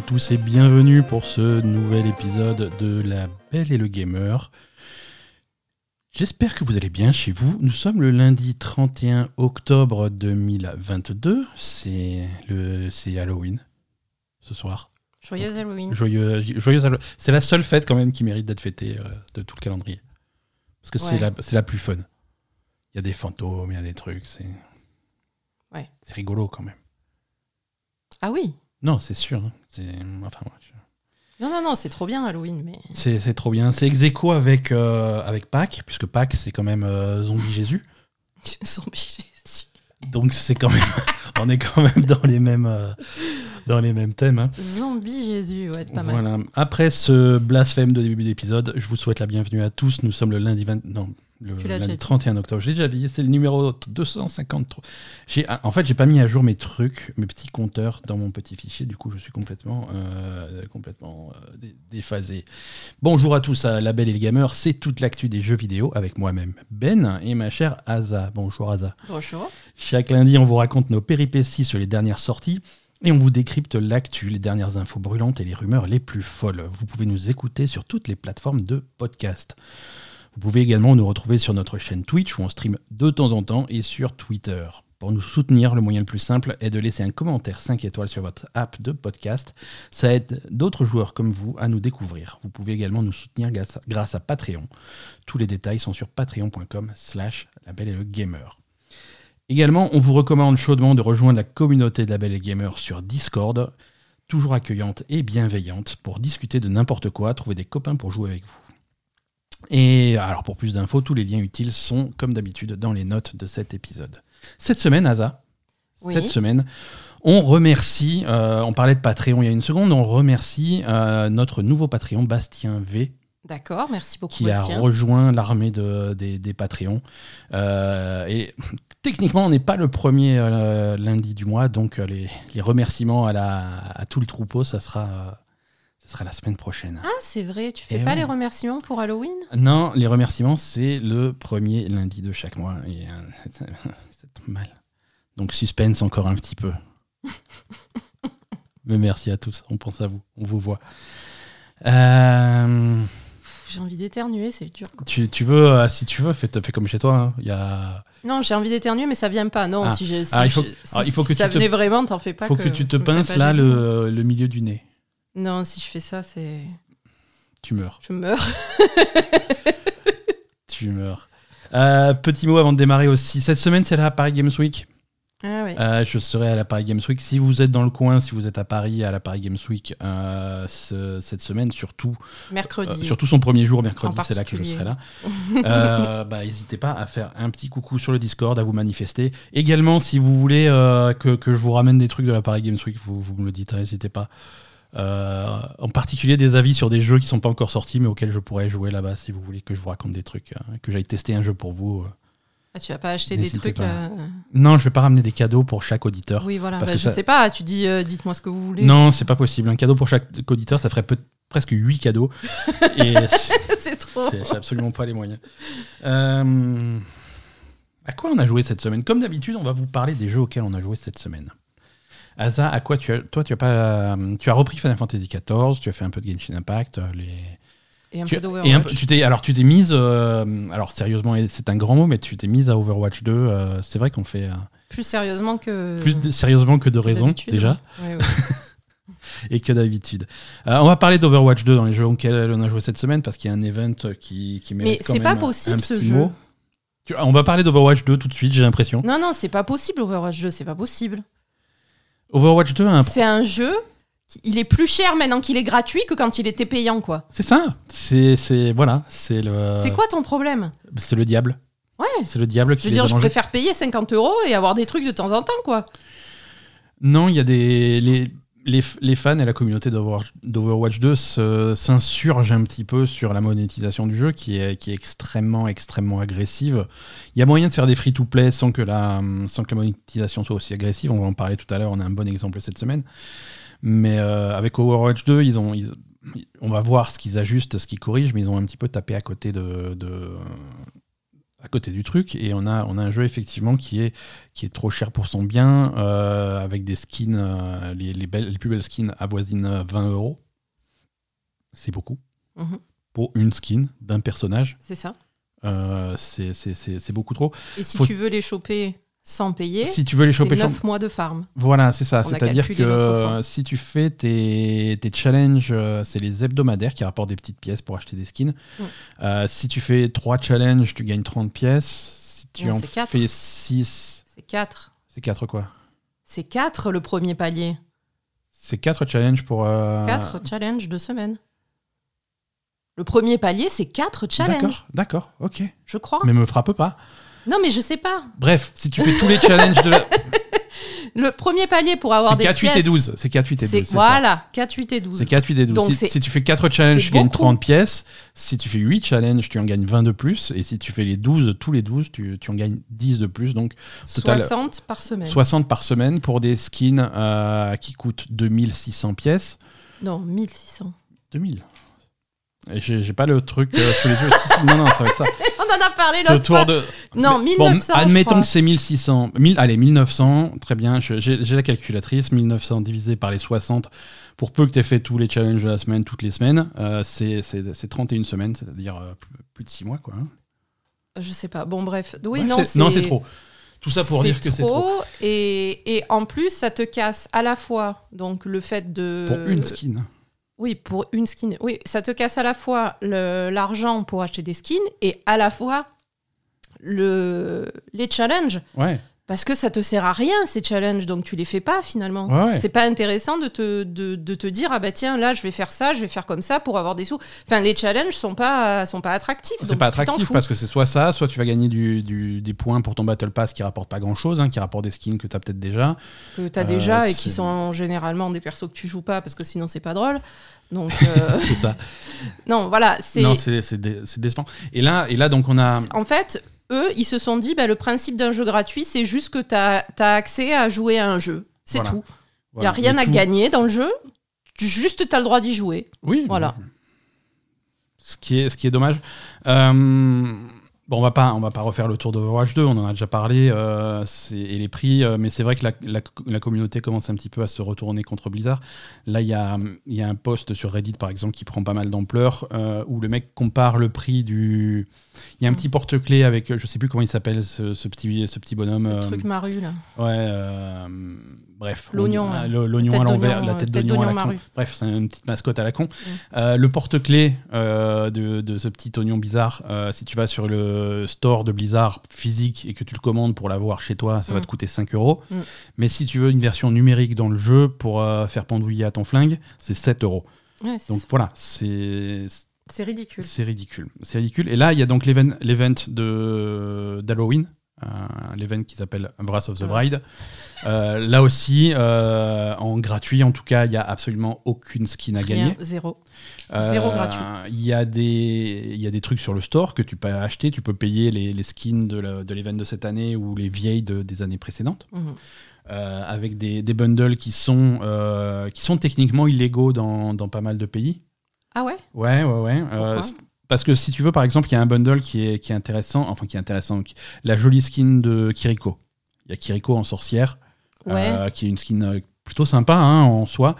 à tous et bienvenue pour ce nouvel épisode de La Belle et le Gamer. J'espère que vous allez bien chez vous. Nous sommes le lundi 31 octobre 2022. C'est le c'est Halloween ce soir. Joyeuse Halloween. Joyeux, joyeuse Hallo- C'est la seule fête quand même qui mérite d'être fêtée euh, de tout le calendrier. Parce que c'est Ouais. la, c'est la plus fun. Il y a des fantômes, il y a des trucs. C'est Ouais. c'est rigolo quand même. Ah oui. Non, c'est sûr. hein. C'est enfin, ouais, je- Non, non, non, c'est trop bien Halloween, mais. c'est c'est trop bien. C'est ex aequo avec, euh, avec Pâques, puisque Pâques, c'est quand même euh, Zombie Jésus. Zombie Jésus. Donc c'est quand même, on est quand même dans les mêmes, euh, dans les mêmes thèmes. hein. Zombie Jésus, ouais, c'est pas mal. Voilà. Après ce blasphème de début d'épisode, je vous souhaite la bienvenue à tous. Nous sommes le lundi 20... non, le Tu l'as lundi déjà dit. 31 octobre. J'ai déjà dit, c'est le numéro 253. J'ai, ah, en fait, j'ai pas mis à jour mes trucs, mes petits compteurs dans mon petit fichier. Du coup, je suis complètement, euh, complètement euh, dé- déphasé. Bonjour à tous à La Belle et le Gamer. C'est toute l'actu des jeux vidéo avec moi-même, Ben, et ma chère Aza. Bonjour Aza. Bonjour. Chaque lundi, on vous raconte nos péripéties sur les dernières sorties et on vous décrypte l'actu, les dernières infos brûlantes et les rumeurs les plus folles. Vous pouvez nous écouter sur toutes les plateformes de podcast. Vous pouvez également nous retrouver sur notre chaîne Twitch où on stream de temps en temps et sur Twitter. Pour nous soutenir, le moyen le plus simple est de laisser un commentaire 5 étoiles sur votre app de podcast. Ça aide d'autres joueurs comme vous à nous découvrir. Vous pouvez également nous soutenir grâce à, Patreon. Tous les détails sont sur patreon.com slash la belle et le gamer. Également, on vous recommande chaudement de rejoindre la communauté de la Belle et Gamer sur Discord, toujours accueillante et bienveillante, pour discuter de n'importe quoi, trouver des copains pour jouer avec vous. Et alors pour plus d'infos, tous les liens utiles sont comme d'habitude dans les notes de cet épisode. Cette semaine, Asa, Oui. cette semaine, on remercie, euh, on parlait de Patreon il y a une seconde, on remercie euh, notre nouveau Patreon, Bastien V, D'accord, merci beaucoup, qui a rejoint l'armée de, des, des Patreons. Euh, et techniquement, on n'est pas le premier lundi du mois, donc les, les remerciements à, la, à tout le troupeau, ça sera, ça sera la semaine prochaine. Ah, c'est vrai, tu fais pas ouais. les remerciements pour Halloween? Non, les remerciements, c'est le premier lundi de chaque mois. Et, euh, c'est- mal. Donc suspense encore un petit peu. Mais merci à tous, on pense à vous, on vous voit. Euh, J'ai envie d'éternuer, c'est dur. quoi. tu, tu veux, euh, si tu veux, fais, fais comme chez toi. hein. Il y a... Non, j'ai envie d'éternuer, mais ça vient pas. Non, Ah. si, je, si Ah, il faut- je- si ah, il faut que ça te- venait vraiment, t'en fais pas. faut que, tu te pinces là le milieu du nez. Non, si je fais ça, c'est. Tu meurs. Je meurs. Tu meurs. Euh, petit mot avant de démarrer aussi. Cette semaine, c'est la Paris Games Week. Ah ouais. Euh, je serai à la Paris Games Week. Si vous êtes dans le coin, si vous êtes à Paris à la Paris Games Week euh, ce- cette semaine, surtout, Mercredi. euh, surtout son premier jour, mercredi, c'est là que je serai là. Bah, N'hésitez pas à faire un petit coucou sur le Discord, à vous manifester. Également, si vous voulez que, que je vous ramène des trucs de la Paris Games Week, vous, vous me le dites, n'hésitez pas. Euh, en particulier des avis sur des jeux qui sont pas encore sortis mais auxquels je pourrais jouer là-bas si vous voulez que je vous raconte des trucs, euh, que j'aille tester un jeu pour vous. euh. Ah, tu vas pas acheter des trucs. euh, Non, je vais pas ramener des cadeaux pour chaque auditeur. Oui, voilà. Parce Bah, que je ça- sais pas, tu dis, euh, dites-moi ce que vous voulez. Non, c'est pas possible. Un cadeau pour chaque auditeur, ça ferait presque 8 cadeaux. C'est trop. j'ai absolument pas les moyens. Euh, à quoi on a joué cette semaine? Comme d'habitude, on va vous parler des jeux auxquels on a joué cette semaine. Asa, à quoi tu as, toi, tu as pas, euh, tu as repris Final Fantasy XIV, tu as fait un peu de Genshin Impact, euh, les, Et un tu, peu et un tu t'es, alors tu t'es mise, euh, alors sérieusement, c'est un grand mot, mais tu t'es mise à Overwatch 2. euh, c'est vrai qu'on fait euh, Plus sérieusement que. plus de- sérieusement que de raison déjà. ouais. Ouais, ouais. et que d'habitude. Euh, on va parler d'Overwatch 2 dans les jeux auxquels on a joué cette semaine parce qu'il y a un event qui, qui mérite Mais c'est pas possible, un ce petit jeu. mot. Tu- On va parler d'Overwatch 2 tout de suite, j'ai l'impression. Non, non, c'est pas possible, Overwatch 2, c'est pas possible. Overwatch 2 a un... C'est un jeu. Il est plus cher maintenant qu'il est gratuit que quand il était payant, quoi. C'est ça. C'est c'est- voilà, c'est le C'est quoi ton problème? C'est le diable. Ouais. C'est le diable qui Je veux les dire, je mangés. préfère payer 50 euros et avoir des trucs de temps en temps, quoi. Non, il y a des les, les, fans et la communauté d'Overwatch d'Overwatch 2 se- s'insurgent un petit peu sur la monétisation du jeu qui est, extrêmement, extrêmement agressive. Il y a moyen de faire des free-to-play sans, que la- monétisation soit aussi agressive. On va en parler tout à l'heure, on a un bon exemple cette semaine. Mais euh, avec Overwatch 2, ils ont, on va voir ce qu'ils ajustent, ce qu'ils corrigent, mais ils ont un petit peu tapé à côté de, à côté du truc et on a, on a un jeu effectivement qui est, qui est trop cher pour son bien, euh, avec des skins, euh, les, les, belles, les plus belles skins avoisinent 20 euros. C'est beaucoup. Mhm. Pour une skin d'un personnage, C'est ça. euh, c'est- c'est c'est- c'est beaucoup trop. Et si Faut- tu veux les choper sans payer, Si tu veux les choper, 9 mois de farm. Voilà, c'est ça. C'est-à-dire que euh, si tu fais tes, tes challenges, euh, c'est les hebdomadaires qui rapportent des petites pièces pour acheter des skins. Mm. Euh, si tu fais 3 challenges, tu gagnes 30 pièces. Si tu Non, en fais 6, C'est 4. c'est 4 quoi? C'est 4 le premier palier. C'est 4 challenges pour. euh, 4 challenges de semaine. Le premier palier, c'est 4 challenges, D'accord, d'accord, ok. je crois. Mais me frappe pas. Non, mais je sais pas. Bref, si tu fais tous les challenges de la. Le premier palier pour avoir des 4, 8 et pièces, 12. C'est 4, 8 et 12. C'est c'est ça. voilà, 4, 8 et 12. C'est 4, 8 et 12. Donc si, si tu fais 4 challenges, tu gagnes beaucoup. 30 pièces. Si tu fais 8 challenges, tu en gagnes 20 de plus. Et si tu fais les 12, tous les 12, tu, tu en gagnes 10 de plus. Donc total, 60 par semaine. 60 par semaine pour des skins euh, qui coûtent 2600 pièces. Non, 1600. 2000. Et j'ai pas le truc euh, sous les yeux. Non, non, ça va être ça. On en a parlé l'autre fois. de. Non, Mais- 1900. Bon, admettons que c'est 1600. 1000, allez, 1900, très bien. J'ai la calculatrice. 1900 divisé par les 60. Pour peu que tu aies fait tous les challenges de la semaine, toutes les semaines, euh, c'est c'est- c'est 31 semaines, c'est-à-dire euh, plus, de 6 mois. Quoi, hein. Je sais pas. Bon, bref. Oui, non, c'est trop. Tout ça pour dire que c'est trop. Et, et en plus, ça te casse à la fois donc le fait de. Pour une skin. Oui, pour une skin. Oui, ça te casse à la fois l'argent pour acheter des skins et à la fois le, les challenges. Ouais. Parce que ça te sert à rien, ces challenges, donc tu les fais pas finalement. Ouais, ouais. C'est pas intéressant de te, de, de te dire, ah bah tiens, là, je vais faire ça, je vais faire comme ça pour avoir des sous. Enfin, les challenges sont pas, sont pas attractifs. C'est pas tu attractif parce que c'est soit ça, soit tu vas gagner du, du- des points pour ton Battle Pass qui rapporte pas grand chose, qui rapporte des skins que tu as peut-être déjà. que t'as Euh, déjà et qui sont généralement des persos que tu joues pas parce que sinon c'est pas drôle. Donc euh, C'est ça. non, voilà, c'est Non, c'est c'est dé- c'est décevant. Et là, et là, donc, on a. en fait eux ils se sont dit bah, le principe d'un jeu gratuit c'est juste que t'as as accès à jouer à un jeu, c'est Voilà. tout. Il voilà, y a rien à tout- gagner dans le jeu, juste t'as le droit d'y jouer. Oui. Voilà. Ce qui est, ce qui est dommage. Euh, bon, on va pas, on va pas refaire le tour d'Overwatch 2. On en a déjà parlé. euh, et les prix, euh, mais c'est vrai que la, la- la communauté commence un petit peu à se retourner contre Blizzard. Là, il y a, il y a un post sur Reddit, par exemple, qui prend pas mal d'ampleur, euh, où le mec compare le prix du. Il y a un Mm. petit porte-clés avec, je sais plus comment il s'appelle, ce, ce petit, ce petit bonhomme. Le truc maru là. Ouais, bref. L'oignon, L'oignon Tête à l'envers, la euh, tête tête d'oignon à la con. Bref, c'est une petite mascotte à la con. Euh, le porte-clés euh, de, de ce petit oignon bizarre, euh, si tu vas sur le store de Blizzard physique et que tu le commandes pour l'avoir chez toi, ça va Mm. te coûter 5 euros. Mm. Mais si tu veux une version numérique dans le jeu pour euh, faire pendouiller à ton flingue, c'est 7 euros. Ouais, Donc voilà, c'est c'est ridicule. c'est ridicule. C'est ridicule. Et là, il y a donc l'event d'Halloween, euh, l'event qui s'appelle Wrath of the Ouais. Bride. Euh, là aussi, euh, en gratuit, en tout cas, il y a absolument aucune skin à gagner. Rien, zéro. Zéro gratuit. Il y, a des, y a des trucs sur le store que tu peux acheter. Tu peux payer les, les skins de l'event de cette année ou les vieilles de- des années précédentes. Mhm. euh, avec des, des bundles qui sont, euh, qui sont techniquement illégaux dans, dans pas mal de pays. Ah ouais? Ouais, ouais, ouais. Euh, parce que si tu veux, par exemple, il y a un bundle qui est, qui est intéressant, enfin qui est intéressant, qui- la jolie skin de Kiriko. Il y a Kiriko en sorcière, Ouais. euh, qui est une skin euh, plutôt sympa hein, en soi.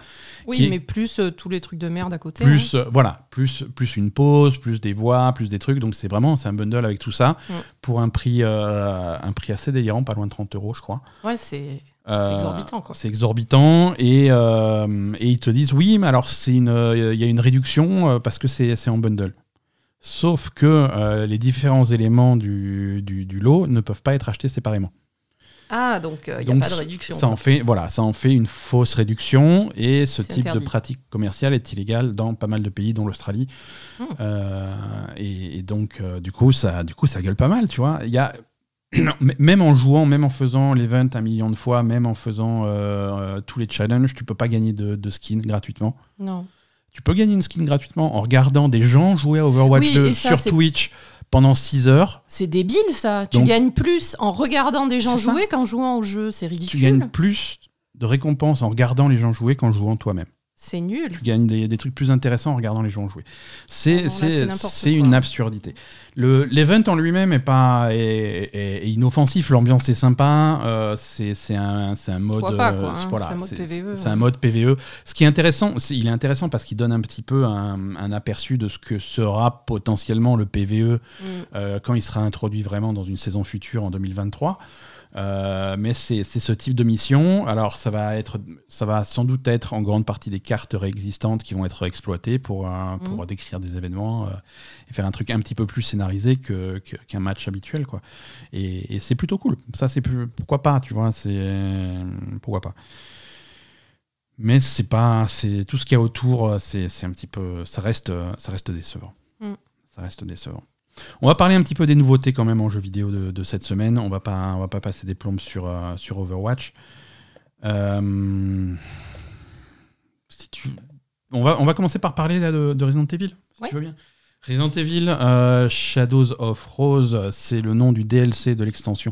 oui, est- mais plus euh, tous les trucs de merde à côté. Plus, euh, voilà, plus, plus une pause, plus des voix, plus des trucs. Donc c'est vraiment, c'est un bundle avec tout ça Mm. pour un prix, un prix assez délirant, pas loin de 30 euros, je crois. hein. Ouais, c'est exorbitant, quoi. C'est exorbitant et, et ils te disent oui, mais alors il y a une réduction parce que c'est en bundle. Sauf que euh, les différents éléments du, du, du lot ne peuvent pas être achetés séparément. Ah, donc il n'y a pas de réduction. Ça en fait, voilà, ça en fait une fausse réduction et ce type interdit. de pratique commerciale est illégal dans pas mal de pays, dont l'Australie. Hmm. Euh, et, et donc, euh, du coup, ça, du coup, ça gueule pas mal, tu vois. Il y a même en jouant, même en faisant l'event un million de fois, même en faisant euh, euh, tous les challenges, tu peux pas gagner de, de skin gratuitement. Non. Tu peux gagner une skin gratuitement en regardant des gens jouer à Overwatch Oui, 2 et ça, sur Twitch pendant 6 heures. C'est débile ça. Tu gagnes plus en regardant des gens jouer qu'en jouant au jeu. C'est Tu ridicule. gagnes plus de récompenses en regardant les gens jouer qu'en jouant toi-même. C'est nul. Tu gagnes des, des trucs plus intéressants en regardant les gens jouer. C'est Ah c'est une absurdité. Le- L'event en lui-même est pas est, est- est inoffensif, l'ambiance est sympa, euh, c'est un, un mode pas, euh, quoi, hein, voilà, c'est un mode PVE, c'est ouais. un mode PVE. Ce qui est intéressant, il est intéressant parce qu'il donne un petit peu un, un aperçu de ce que sera potentiellement le PVE Mm. euh, quand il sera introduit vraiment dans une saison future en 2023. Euh, mais c'est ce type de mission. Alors ça va être, ça va sans doute être en grande partie des cartes réexistantes qui vont être exploitées pour euh, pour Mhm. décrire des événements euh, et faire un truc un petit peu plus scénarisé que- qu'un match habituel quoi. Et, et c'est plutôt cool. Ça c'est pourquoi pas, tu vois, c'est pourquoi pas. Mais c'est pas, c'est tout ce qu'il y a autour, c'est un petit peu, ça reste, ça reste décevant. Mm. Ça reste décevant. On va parler un petit peu des nouveautés quand même en jeu vidéo de, de cette semaine. On va pas, on va pas passer des plombes sur, euh, sur Overwatch. Euh, si tu... on, va, on va commencer par parler là, de, de Resident Evil, si Ouais. tu veux bien. Resident Evil euh, Shadows of Rose, c'est le nom du DLC de l'extension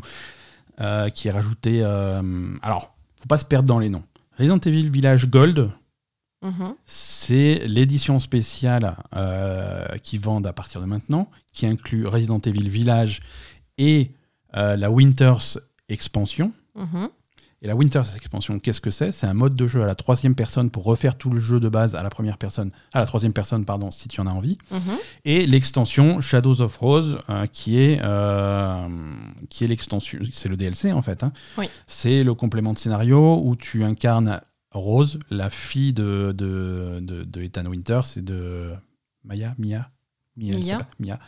qui est rajouté. alors, faut pas se perdre dans les noms. Resident Evil Village Gold, Mhm. c'est l'édition spéciale euh, qui vendent à partir de maintenant, qui inclut Resident Evil Village et euh, la Winters Expansion. Mhm. Et la Winters Expansion, qu'est-ce que c'est? C'est un mode de jeu à la troisième personne pour refaire tout le jeu de base à la première personne, à la troisième personne, pardon, si tu en as envie. Mhm. Et l'extension Shadows of Rose, euh, qui est, euh, qui est l'extension, c'est le DLC en fait. hein. Oui. C'est le complément de scénario où tu incarnes Rose, la fille de, de, de, de Ethan Winters et de Maya, Mia, Mia, Mia.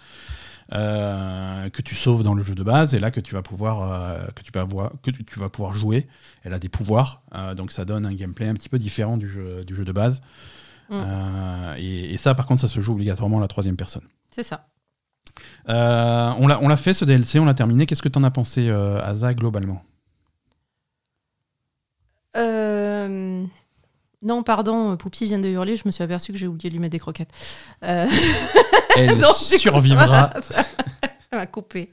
Euh, que tu sauves dans le jeu de base et là que tu vas pouvoir euh, que tu vas avoir que tu, tu vas pouvoir jouer elle a des pouvoirs euh, donc ça donne un gameplay un petit peu différent du jeu du jeu de base Mm. Et, et ça par contre ça se joue obligatoirement à la troisième personne C'est ça. on l'a fait ce DLC, on l'a terminé. Qu'est-ce que t'en as pensé, Asa, globalement? Non, pardon, Poupie vient de hurler, je me suis aperçue que j'ai oublié de lui mettre des croquettes. Euh, Elle donc, du coup, survivra. voilà, ça- Elle m'a coupé.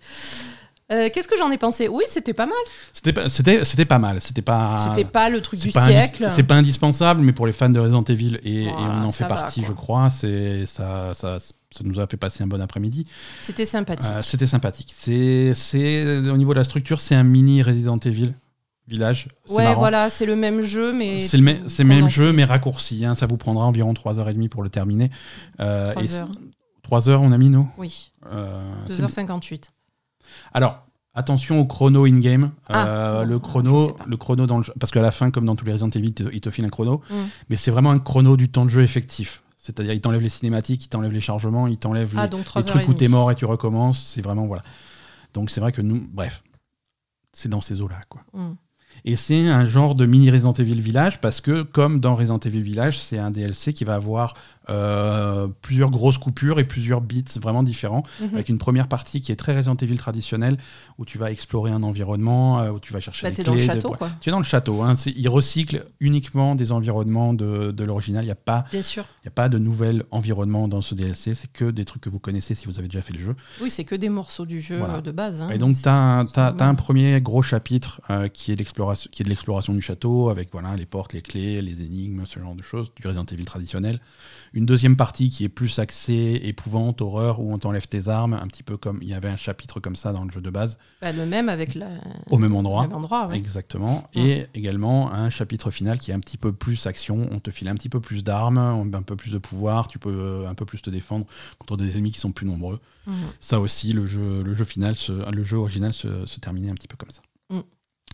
Euh, Qu'est-ce que j'en ai pensé? Oui, c'était pas mal. C'était pas, c'était, c'était pas mal. C'était pas. C'était pas le truc du siècle. C'est pas indispensable, mais pour les fans de Resident Evil et, on en fait partie, je crois. C'est ça, ça, ça nous a fait passer un bon après-midi. C'était sympathique. Euh, c'était sympathique. C'est au niveau de la structure, c'est un mini Resident Evil village. Ouais, marrant. voilà, c'est le même jeu, mais. C'est le, même- le jeu, mais raccourci. hein. Ça vous prendra environ 3h30 pour le terminer. Euh, Trois et heures. 3 heures, on a mis, nous Oui, Euh, c'est 2h58. Alors, attention au chrono in-game. Ah, Euh, le chrono, le chrono dans le jeu- parce qu'à la fin, comme dans tous les Resident Evil, il te, il te file un chrono, Mm. mais c'est vraiment un chrono du temps de jeu effectif. C'est-à-dire, il t'enlève les cinématiques, il t'enlève les chargements, il t'enlève Ah, les, les 3 trucs où t'es mort et tu recommences. C'est vraiment voilà. Donc c'est vrai que nous, bref, c'est dans ces eaux-là, quoi. Mm. Et c'est un genre de mini Resident Evil Village parce que, comme dans Resident Evil Village, c'est un DLC qui va avoir euh, plusieurs grosses coupures et plusieurs bits vraiment différents Mhm. avec une première partie qui est très Resident Evil traditionnelle, où tu vas explorer un environnement, euh, où tu vas chercher Bah, des t'es clés. dans le château, quoi. Tu es dans le château. Hein. Ils recyclent uniquement des environnements de, de l'original. Il n'y a, pas- Bien sûr. y a pas de nouvel environnement dans ce DLC. C'est que des trucs que vous connaissez si vous avez déjà fait le jeu. Oui, c'est que des morceaux du jeu Voilà. de base. hein. Et donc, tu as, un normal. premier gros chapitre euh, qui est l'exploration- qui est de l'exploration du château, avec voilà, les portes, les clés, les énigmes, ce genre de choses, du Resident Evil traditionnel. Une deuxième partie qui est plus axée épouvante, horreur, où on t'enlève tes armes, un petit peu comme il y avait un chapitre comme ça dans le jeu de base, Bah, le même avec la... au même endroit. le même endroit. ouais. Exactement. Et également un chapitre final qui est un petit peu plus action. On te file un petit peu plus d'armes, un peu plus de pouvoir. Tu peux euh, un peu plus te défendre contre des ennemis qui sont plus nombreux. Mhm. Ça aussi, le jeu, le jeu final, se- le jeu original se, se terminait un petit peu comme ça. Mm.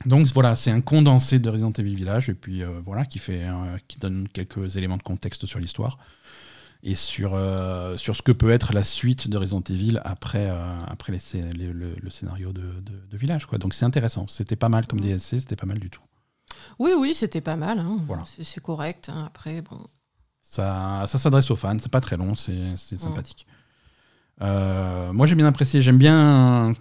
Donc voilà, c'est un condensé de Resident Evil Village et puis euh, voilà qui fait, euh, qui donne quelques éléments de contexte sur l'histoire et sur euh, sur ce que peut être la suite de Resident Evil après euh, après les scé- les- le, le scénario de, de- de Village quoi. Donc c'est intéressant. C'était pas mal comme Mm. DLC, c'était pas mal du tout. Oui, oui, c'était pas mal. hein. Voilà. C'est- correct. hein. Après, bon. Ça, ça s'adresse aux fans, c'est pas très long, c'est Mm. sympathique. Euh, moi j'ai bien apprécié, j'aime bien,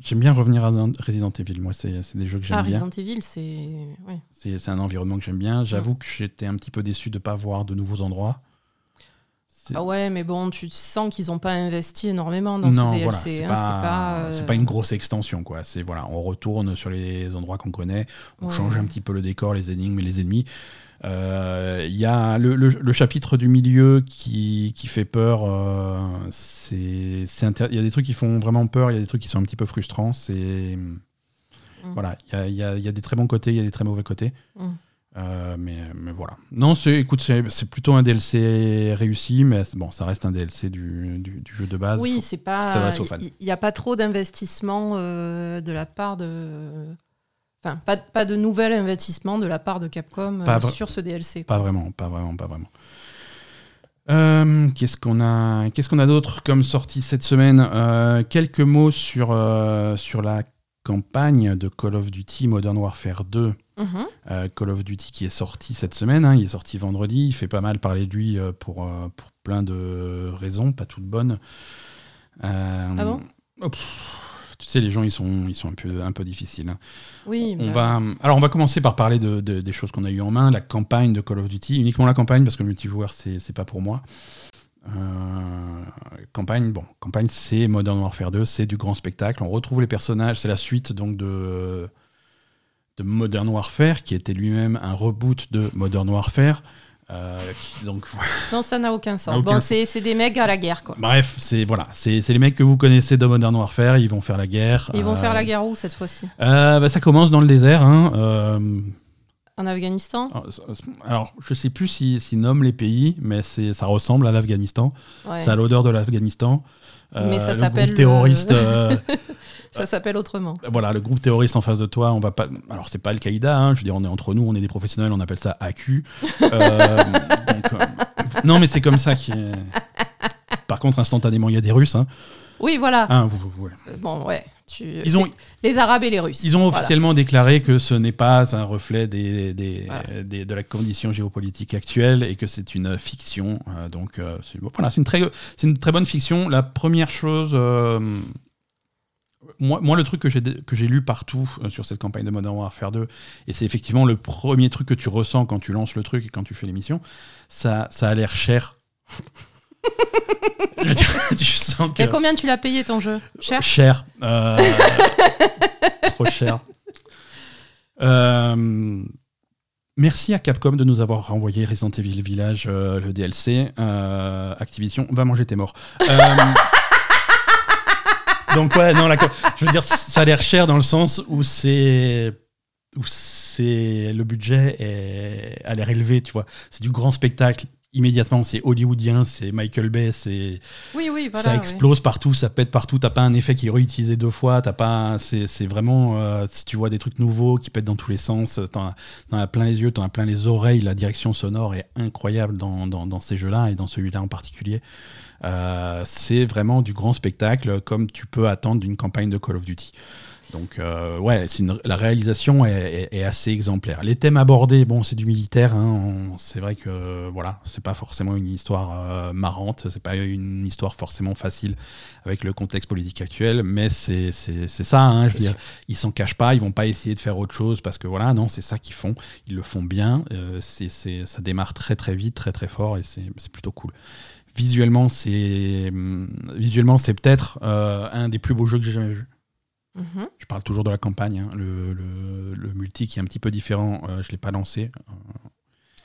j'aime bien revenir à Resident Evil. Moi c'est des jeux que j'aime Ah, bien. Resident Evil, c'est. ouais. C'est un environnement que j'aime bien. J'avoue que j'étais un petit peu déçu de pas voir de nouveaux endroits. Ah ouais, mais bon, tu sens qu'ils n'ont pas investi énormément dans non, ce DLC. voilà, c'est hein. pas, C'est pas, euh, c'est pas une grosse extension quoi. C'est voilà, on retourne sur les endroits qu'on connaît, on Ouais. change un petit peu le décor, les énigmes et les ennemis. Euh, Il y a le, le- le chapitre du milieu qui, qui fait peur. euh, c'est, Il y a des trucs qui font vraiment peur, il y a des trucs qui sont un petit peu frustrants. C'est, voilà, il y a, y a- y a des très bons côtés, il y a des très mauvais côtés. Mm. Euh, mais, mais voilà. Non, c'est, écoute, c'est, plutôt un DLC réussi, mais bon, ça reste un DLC du, du, du jeu de base. Oui, c'est pas. Il n'y a pas trop d'investissement euh, de la part de. Enfin, pas, pas de nouvel investissement de la part de Capcom euh, sur ce DLC. Pas vraiment, pas vraiment, pas vraiment. Euh, qu'est-ce qu'on a, qu'est-ce qu'on a d'autre comme sortie cette semaine? Euh, Quelques mots sur, euh, sur la campagne de Call of Duty Modern Warfare 2. Mhm. Euh, Call of Duty qui est sorti cette semaine, hein, il est sorti vendredi, il fait pas mal parler de lui euh, pour, euh, pour plein de raisons, pas toutes bonnes. Euh, Ah bon? oh, Tu sais, les gens, ils sont, ils sont un, peu, un peu difficiles. hein. Oui, On bah, va, alors on va commencer par parler de, de- des choses qu'on a eues en main, la campagne de Call of Duty, uniquement la campagne parce que le multijoueur c'est c'est pas pour moi. Euh, campagne, bon, campagne c'est Modern Warfare 2, c'est du grand spectacle. On retrouve les personnages, c'est la suite donc de de Modern Warfare qui était lui-même un reboot de Modern Warfare. Euh, qui- donc non, ça n'a aucun sens. Aucun bon, c'est des mecs à la guerre, quoi. bref, c'est voilà, c'est les mecs que vous connaissez de Modern Warfare, ils vont faire la guerre. Ils vont Euh, faire la guerre où cette fois-ci? euh, bah, ça commence dans le désert. Hein, En Afghanistan? Alors, Alors, je sais plus s'ils s'ils nomment les pays, mais ça ressemble à l'Afghanistan. Ouais. Ça a l'odeur de l'Afghanistan. Mais ça le s'appelle le- terroriste. euh, Ça s'appelle autrement. voilà, le groupe terroriste en face de toi, on va pas. Alors, c'est pas Al-Qaïda, hein, je veux dire, on est entre nous, on est des professionnels, on appelle ça AQ. Euh, donc, euh, non, mais c'est comme ça qui est. Par contre, instantanément, il y a des Russes. Hein. Oui, voilà. Hein, vous- vous- voilà. Bon, ouais. Tu... Ils ont, Les Arabes et les Russes. Ils ont Voilà. officiellement déclaré que ce n'est pas un reflet des, des- Voilà. des- de la condition géopolitique actuelle et que c'est une fiction. Euh, donc euh, c'est voilà, c'est une, très, une très bonne fiction. La première chose, euh, moi, moi, le truc que j'ai, lu partout euh, sur cette campagne de Modern Warfare 2, et c'est effectivement le premier truc que tu ressens quand tu lances le truc et quand tu fais l'émission, ça, ça a l'air cher. Je veux dire, tu sens que... Et combien tu l'as payé ton jeu? Cher? Cher. Euh, trop cher. Euh, merci à Capcom de nous avoir renvoyé Resident Evil Village, le DLC. Activision, va manger tes morts. Donc ouais, non, la je veux dire, ça a l'air cher dans le sens où c'est où c'est le budget est, a l'air élevé, tu vois. C'est du grand spectacle. Immédiatement, c'est hollywoodien, c'est Michael Bay, c'est Oui, oui, voilà. ça oui. explose partout, ça pète partout. T'as pas un effet qui est réutilisé deux fois. T'as pas. C'est c'est vraiment. euh, si tu vois des trucs nouveaux qui pètent dans tous les sens, t'en as, as plein les yeux, t'en as plein les oreilles. La direction sonore est incroyable dans, dans, dans ces jeux-là et dans celui-là en particulier. Euh, c'est vraiment du grand spectacle comme tu peux attendre d'une campagne de Call of Duty. Donc euh, ouais, une- la réalisation est, est- est assez exemplaire. Les thèmes abordés, bon, c'est du militaire. hein, c'est vrai que voilà, c'est pas forcément une histoire euh, marrante, c'est pas une histoire forcément facile avec le contexte politique actuel, mais c'est c'est- c'est ça. hein, je veux C'est dire, ils s'en cachent pas, ils vont pas essayer de faire autre chose parce que voilà, non, c'est ça qu'ils font. Ils le font bien. euh, c'est ça démarre très très vite, très très fort et c'est c'est plutôt cool. Visuellement, c'est visuellement c'est peut-être euh, un des plus beaux jeux que j'ai jamais vu. Mhm. Je parle toujours de la campagne. hein. Le, le- le multi qui est un petit peu différent, euh, je ne l'ai pas lancé.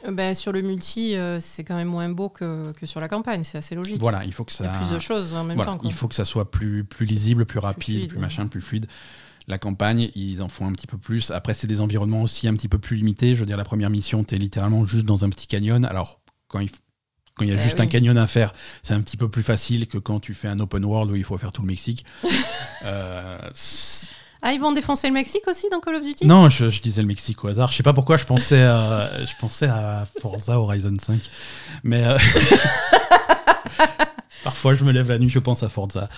Euh, ben, sur le multi, euh, c'est quand même moins beau que, que sur la campagne. C'est assez logique. Voilà, il faut que Il y ça. a plus de choses en même voilà, temps. quoi. il faut que ça soit plus, plus lisible, plus rapide, plus, fluide, machin, plus fluide. La campagne, ils en font un petit peu plus. Après, c'est des environnements aussi un petit peu plus limités. Je veux dire, la première mission, tu es littéralement juste dans un petit canyon. Alors, quand il, quand il y a Eh juste oui. un canyon à faire, c'est un petit peu plus facile que quand tu fais un open world où il faut faire tout le Mexique. Euh, Ah, ils vont défoncer le Mexique aussi dans Call of Duty? Non, je, je disais le Mexique au hasard. Je sais pas pourquoi je pensais à, je pensais à Forza Horizon 5. Mais euh, parfois, je me lève la nuit, je pense à Forza.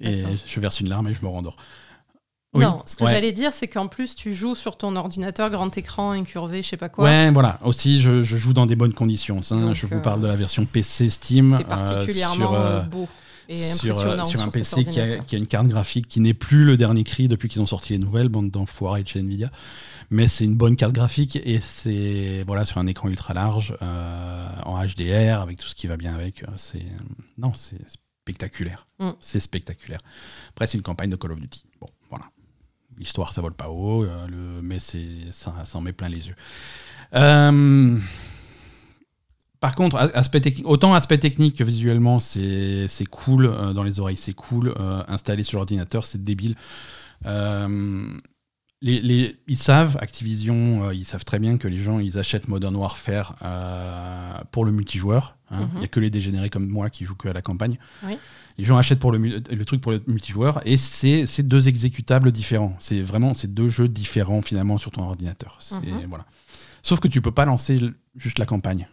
Et je verse une larme et je me rendors. Oui, Non, ce que ouais. j'allais dire, c'est qu'en plus, tu joues sur ton ordinateur grand écran incurvé, je sais pas quoi. Ouais, voilà. Aussi, je, je joue dans des bonnes conditions. Donc, je vous euh, parle de la version PC Steam. C'est euh, particulièrement sur, euh, beau et sur, un PC qui a, ordinateur. qui a une carte graphique qui n'est plus le dernier cri depuis qu'ils ont sorti les nouvelles, bande d'enfoirés de chez Nvidia. Mais c'est une bonne carte graphique et c'est voilà sur un écran ultra large euh, en HDR avec tout ce qui va bien avec. C'est non, c'est spectaculaire. Mm. C'est spectaculaire. Après, c'est une campagne de Call of Duty. Bon, L'histoire, ça vole pas haut, euh, le, mais ça, ça en met plein les yeux. Euh, par contre, aspect autant aspect technique que visuellement, c'est cool. euh, dans les oreilles, c'est cool. installé sur l'ordinateur, c'est débile. Les, les- ils savent, Activision, euh, ils savent très bien que les gens, ils achètent Modern Warfare euh, pour le multijoueur. hein. Il Mhm. n'y a que les dégénérés comme moi qui jouent que à la campagne. Oui. Les gens achètent pour le, truc pour le multijoueur et c'est deux exécutables différents. C'est vraiment c'est deux jeux différents finalement sur ton ordinateur. Mhm. voilà. Sauf que tu peux pas lancer juste la campagne.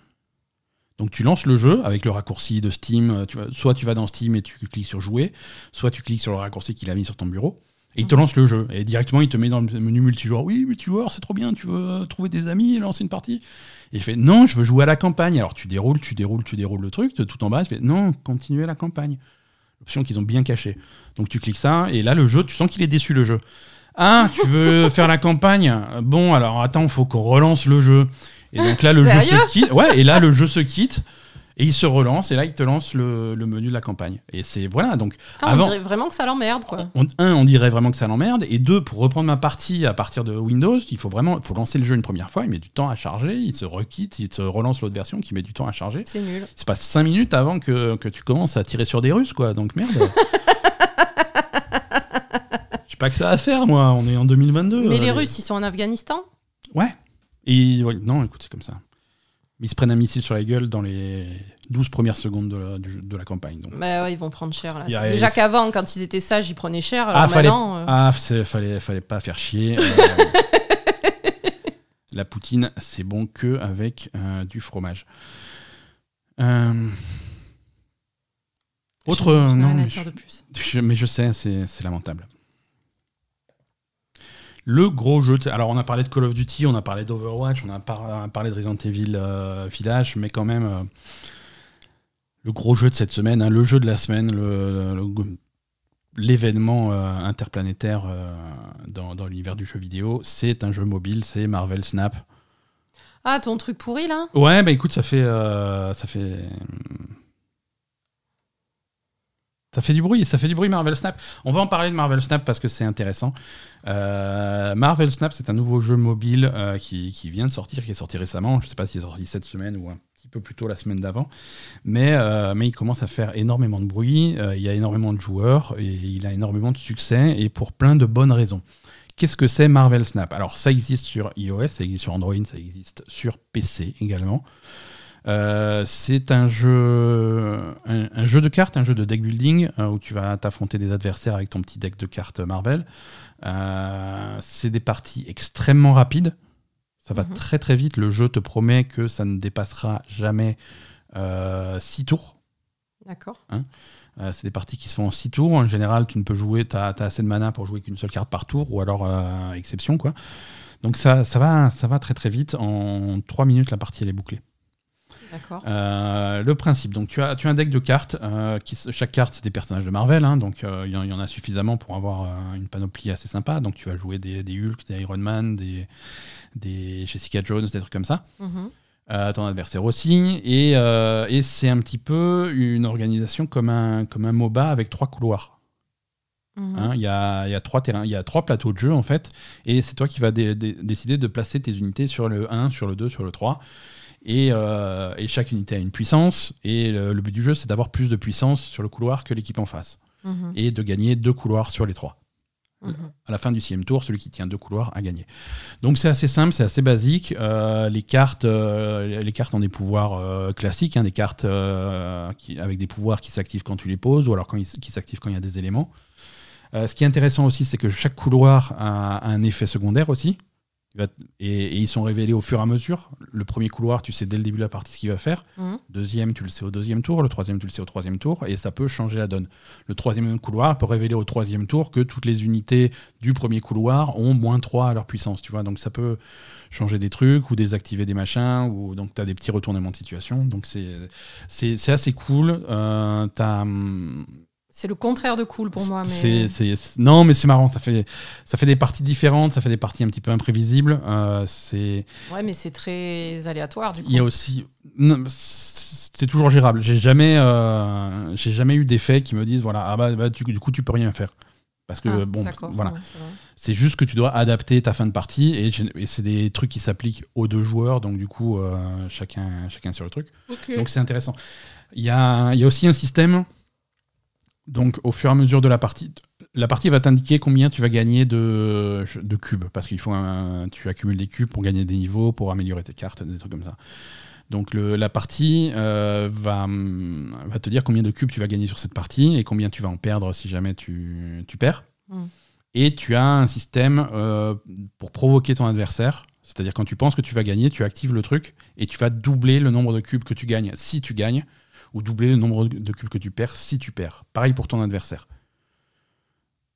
Donc tu lances le jeu avec le raccourci de Steam. euh, Tu vas, soit tu vas dans Steam et tu cliques sur jouer, soit tu cliques sur le raccourci qu'il a mis sur ton bureau. Et il te lance le jeu. Et directement, il te met dans le menu multijoueur. Oui, multijoueur, c'est trop bien. Tu veux euh, trouver des amis et lancer une partie? Et il fait Non, je veux jouer à la campagne. Alors tu déroules, tu déroules, tu déroules le truc. Tout en bas, il fait Non, continuez la campagne. Option qu'ils ont bien cachée. Donc tu cliques ça. Et là, le jeu, tu sens qu'il est déçu, le jeu. Ah, tu veux faire la campagne? Bon, alors attends, faut qu'on relance le jeu. Et donc là, le jeu se quitte. Ouais, et là, le jeu se quitte. Et il se relance. Et là, il te lance le, le menu de la campagne. Et c'est voilà. Donc, Ah, Avant- On dirait vraiment que ça l'emmerde, quoi. on- un, on dirait vraiment que ça l'emmerde. Et deux, pour reprendre ma partie à partir de Windows, il faut vraiment faut lancer le jeu une première fois. Il met du temps à charger. Il se requitte. Il se relance l'autre version qui met du temps à charger. C'est nul. Il se passe 5 minutes avant que, que tu commences à tirer sur des Russes, quoi. Donc merde. J'ai pas que ça à faire, moi. On est en 2022. Mais les euh, Russes, ils sont en Afghanistan? Ouais. Et ouais, non, écoute, c'est comme ça. Ils se prennent un missile sur la gueule dans les 12 premières secondes de la, du jeu- de la campagne. Donc. Bah ouais, ils vont prendre cher, là. A- Déjà qu'avant, quand ils étaient sages, ils prenaient cher. Ah, alors fallait, euh, ah, fallait, fallait pas faire chier. euh, la poutine, c'est bon que avec euh, du fromage. Euh, Autre, non, mais je- de plus. Je- mais je sais, c'est lamentable. Le gros jeu. de- Alors, on a parlé de Call of Duty, on a parlé d'Overwatch, on a par- on a parlé de Resident Evil euh, Village, mais quand même, euh, le gros jeu de cette semaine, hein, le jeu de la semaine, le- le- l'événement euh, interplanétaire euh, dans, dans l'univers du jeu vidéo, c'est un jeu mobile, c'est Marvel Snap. Ah, ton truc pourri, là? Ouais, bah écoute, ça fait. euh, ça fait. Ça fait du bruit, ça fait du bruit Marvel Snap. On va en parler de Marvel Snap parce que c'est intéressant. Euh, Marvel Snap, c'est un nouveau jeu mobile euh, qui, vient de sortir, qui est sorti récemment. Je ne sais pas s'il est sorti cette semaine ou un petit peu plus tôt la semaine d'avant. Mais, euh, il commence à faire énormément de bruit. il y a énormément de joueurs et il a énormément de succès et pour plein de bonnes raisons. Qu'est-ce que c'est Marvel Snap? Alors, ça existe sur iOS, ça existe sur Android, ça existe sur PC également. Euh, c'est un jeu, un, un jeu de cartes, un jeu de deck building euh, où tu vas t'affronter des adversaires avec ton petit deck de cartes Marvel. Euh, c'est des parties extrêmement rapides. Ça va Mhm. très très vite. Le jeu te promet que ça ne dépassera jamais 6 tours. D'accord. Euh, c'est des parties qui se font en 6 tours. En général, tu ne peux jouer, tu as, assez de mana pour jouer qu'une seule carte par tour, ou alors euh, exception. quoi. Donc ça, ça, va, ça va très très vite. En 3 minutes, la partie elle est bouclée. Euh, le principe, donc tu as, tu as un deck de cartes. euh, qui, chaque carte, c'est des personnages de Marvel, hein, donc euh, il y, en- il y en a suffisamment pour avoir une panoplie assez sympa. Donc tu vas jouer des, des Hulk, des Iron Man, des, des Jessica Jones, des trucs comme ça. Mhm. Ton adversaire aussi. Et, et c'est un petit peu une organisation comme un, comme un MOBA avec trois couloirs. Mhm. hein. Il y, a, y a trois terrains, il y a trois plateaux de jeu en fait. Et c'est toi qui vas dé- dé- décider de placer tes unités sur le 1, sur le 2, sur le 3. Et, euh, et chaque unité a une puissance. Et le, le but du jeu, c'est d'avoir plus de puissance sur le couloir que l'équipe en face. Mhm. Et de gagner deux couloirs sur les trois. Mhm. À la fin du sixième tour, celui qui tient deux couloirs a gagné. Donc c'est assez simple, c'est assez basique. Euh, les, cartes, euh, les cartes ont des pouvoirs classiques, hein, des cartes qui- avec des pouvoirs qui s'activent quand tu les poses ou alors quand ils, qui s'activent quand il y a des éléments. Ce qui est intéressant aussi, c'est que chaque couloir a, a un effet secondaire aussi. Et, et ils sont révélés au fur et à mesure. Le premier couloir, tu sais dès le début de la partie ce qu'il va faire. Mhm. Deuxième, tu le sais au deuxième tour. Le troisième, tu le sais au troisième tour. Et ça peut changer la donne. Le troisième couloir peut révéler au troisième tour que toutes les unités du premier couloir ont moins 3 à leur puissance. Tu vois Donc ça peut changer des trucs ou désactiver des machins. Ou... Donc tu as des petits retournements de situation. Donc c'est assez cool. Euh, t'as, hum, C'est le contraire de cool pour moi. Mais... c'est- non, mais c'est marrant. Ça fait, ça fait des parties différentes. Ça fait des parties un petit peu imprévisibles. Euh, c'est Ouais, mais c'est très aléatoire, du coup. il y a aussi. C'est toujours gérable. J'ai jamais, euh, j'ai jamais eu d'effet qui me disent voilà, ah bah, bah, du, du coup, tu peux rien faire. Parce que, Ah, bon, voilà. ouais, c'est juste que tu dois adapter ta fin de partie et, et c'est des trucs qui s'appliquent aux deux joueurs, donc du coup, euh, chacun, chacun sur le truc. Donc c'est intéressant. Il y a, il y a aussi un système, donc au fur et à mesure de la partie, la partie va t'indiquer combien tu vas gagner de, de cubes, parce qu'il faut un- tu accumules des cubes pour gagner des niveaux, pour améliorer tes cartes, des trucs comme ça. Donc le- la partie euh, va, va te dire combien de cubes tu vas gagner sur cette partie et combien tu vas en perdre si jamais tu, tu perds. Mm. Et tu as un système euh, pour provoquer ton adversaire. C'est-à-dire quand tu penses que tu vas gagner, tu actives le truc et tu vas doubler le nombre de cubes que tu gagnes si tu gagnes, ou doubler le nombre de cubes que tu perds si tu perds. Pareil pour ton adversaire.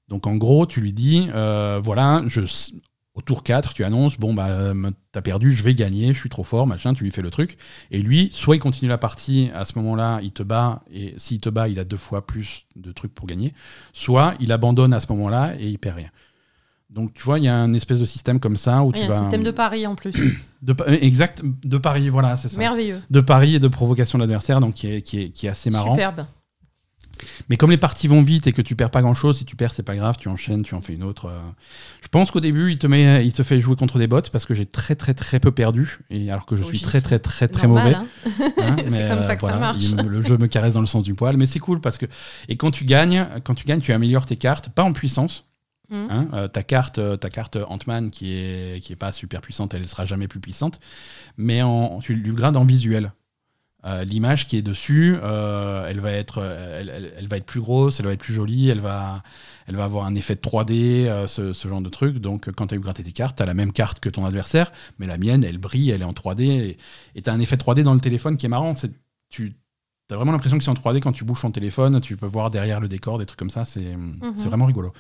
Donc en gros, tu lui dis, euh, voilà, je, au tour 4, tu annonces, bon, bah, euh, t'as perdu, je vais gagner, je suis trop fort, machin, tu lui fais le truc. Et lui, soit il continue la partie, à ce moment-là, il te bat, et s'il te bat, il a deux fois plus de trucs pour gagner. Soit il abandonne à ce moment-là et il perd rien. Donc tu vois, il y a un espèce de système comme ça où Il y tu a un vas. système de pari en plus. de pa- Exact, de pari, voilà, c'est ça. Merveilleux. De pari et de provocation de l'adversaire, donc qui est, qui, est, qui est assez marrant. Superbe. Mais comme les parties vont vite et que tu perds pas grand chose, si tu perds, c'est pas grave, tu enchaînes, tu en fais une autre. euh. Je pense qu'au début, il te, met, il te fait jouer contre des bots parce que j'ai très très très peu perdu, et alors que je suis Logique. très très très très mauvais. hein. hein, C'est comme ça euh, que ça marche. le jeu me caresse dans le sens du poil, mais c'est cool parce que. Et quand tu gagnes, quand tu gagnes, tu améliores tes cartes, pas en puissance. Mhm. hein, euh, ta carte, euh, ta carte Ant-Man qui est, qui est pas super puissante, elle sera jamais plus puissante, mais en, tu lui grades en visuel. Euh, L'image qui est dessus, euh, elle, va être, elle, elle- elle va être plus grosse, elle va être plus jolie, elle va, elle va avoir un effet de 3D, euh, ce, ce genre de truc. Donc, quand tu as eu gratté tes cartes, tu as la même carte que ton adversaire, mais la mienne, elle brille, elle est en 3D. Et tu as un effet 3D dans le téléphone qui est marrant. C'est, tu as vraiment l'impression que c'est en 3D quand tu bouges ton téléphone, tu peux voir derrière le décor, des trucs comme ça. C'est, c'est vraiment rigolo.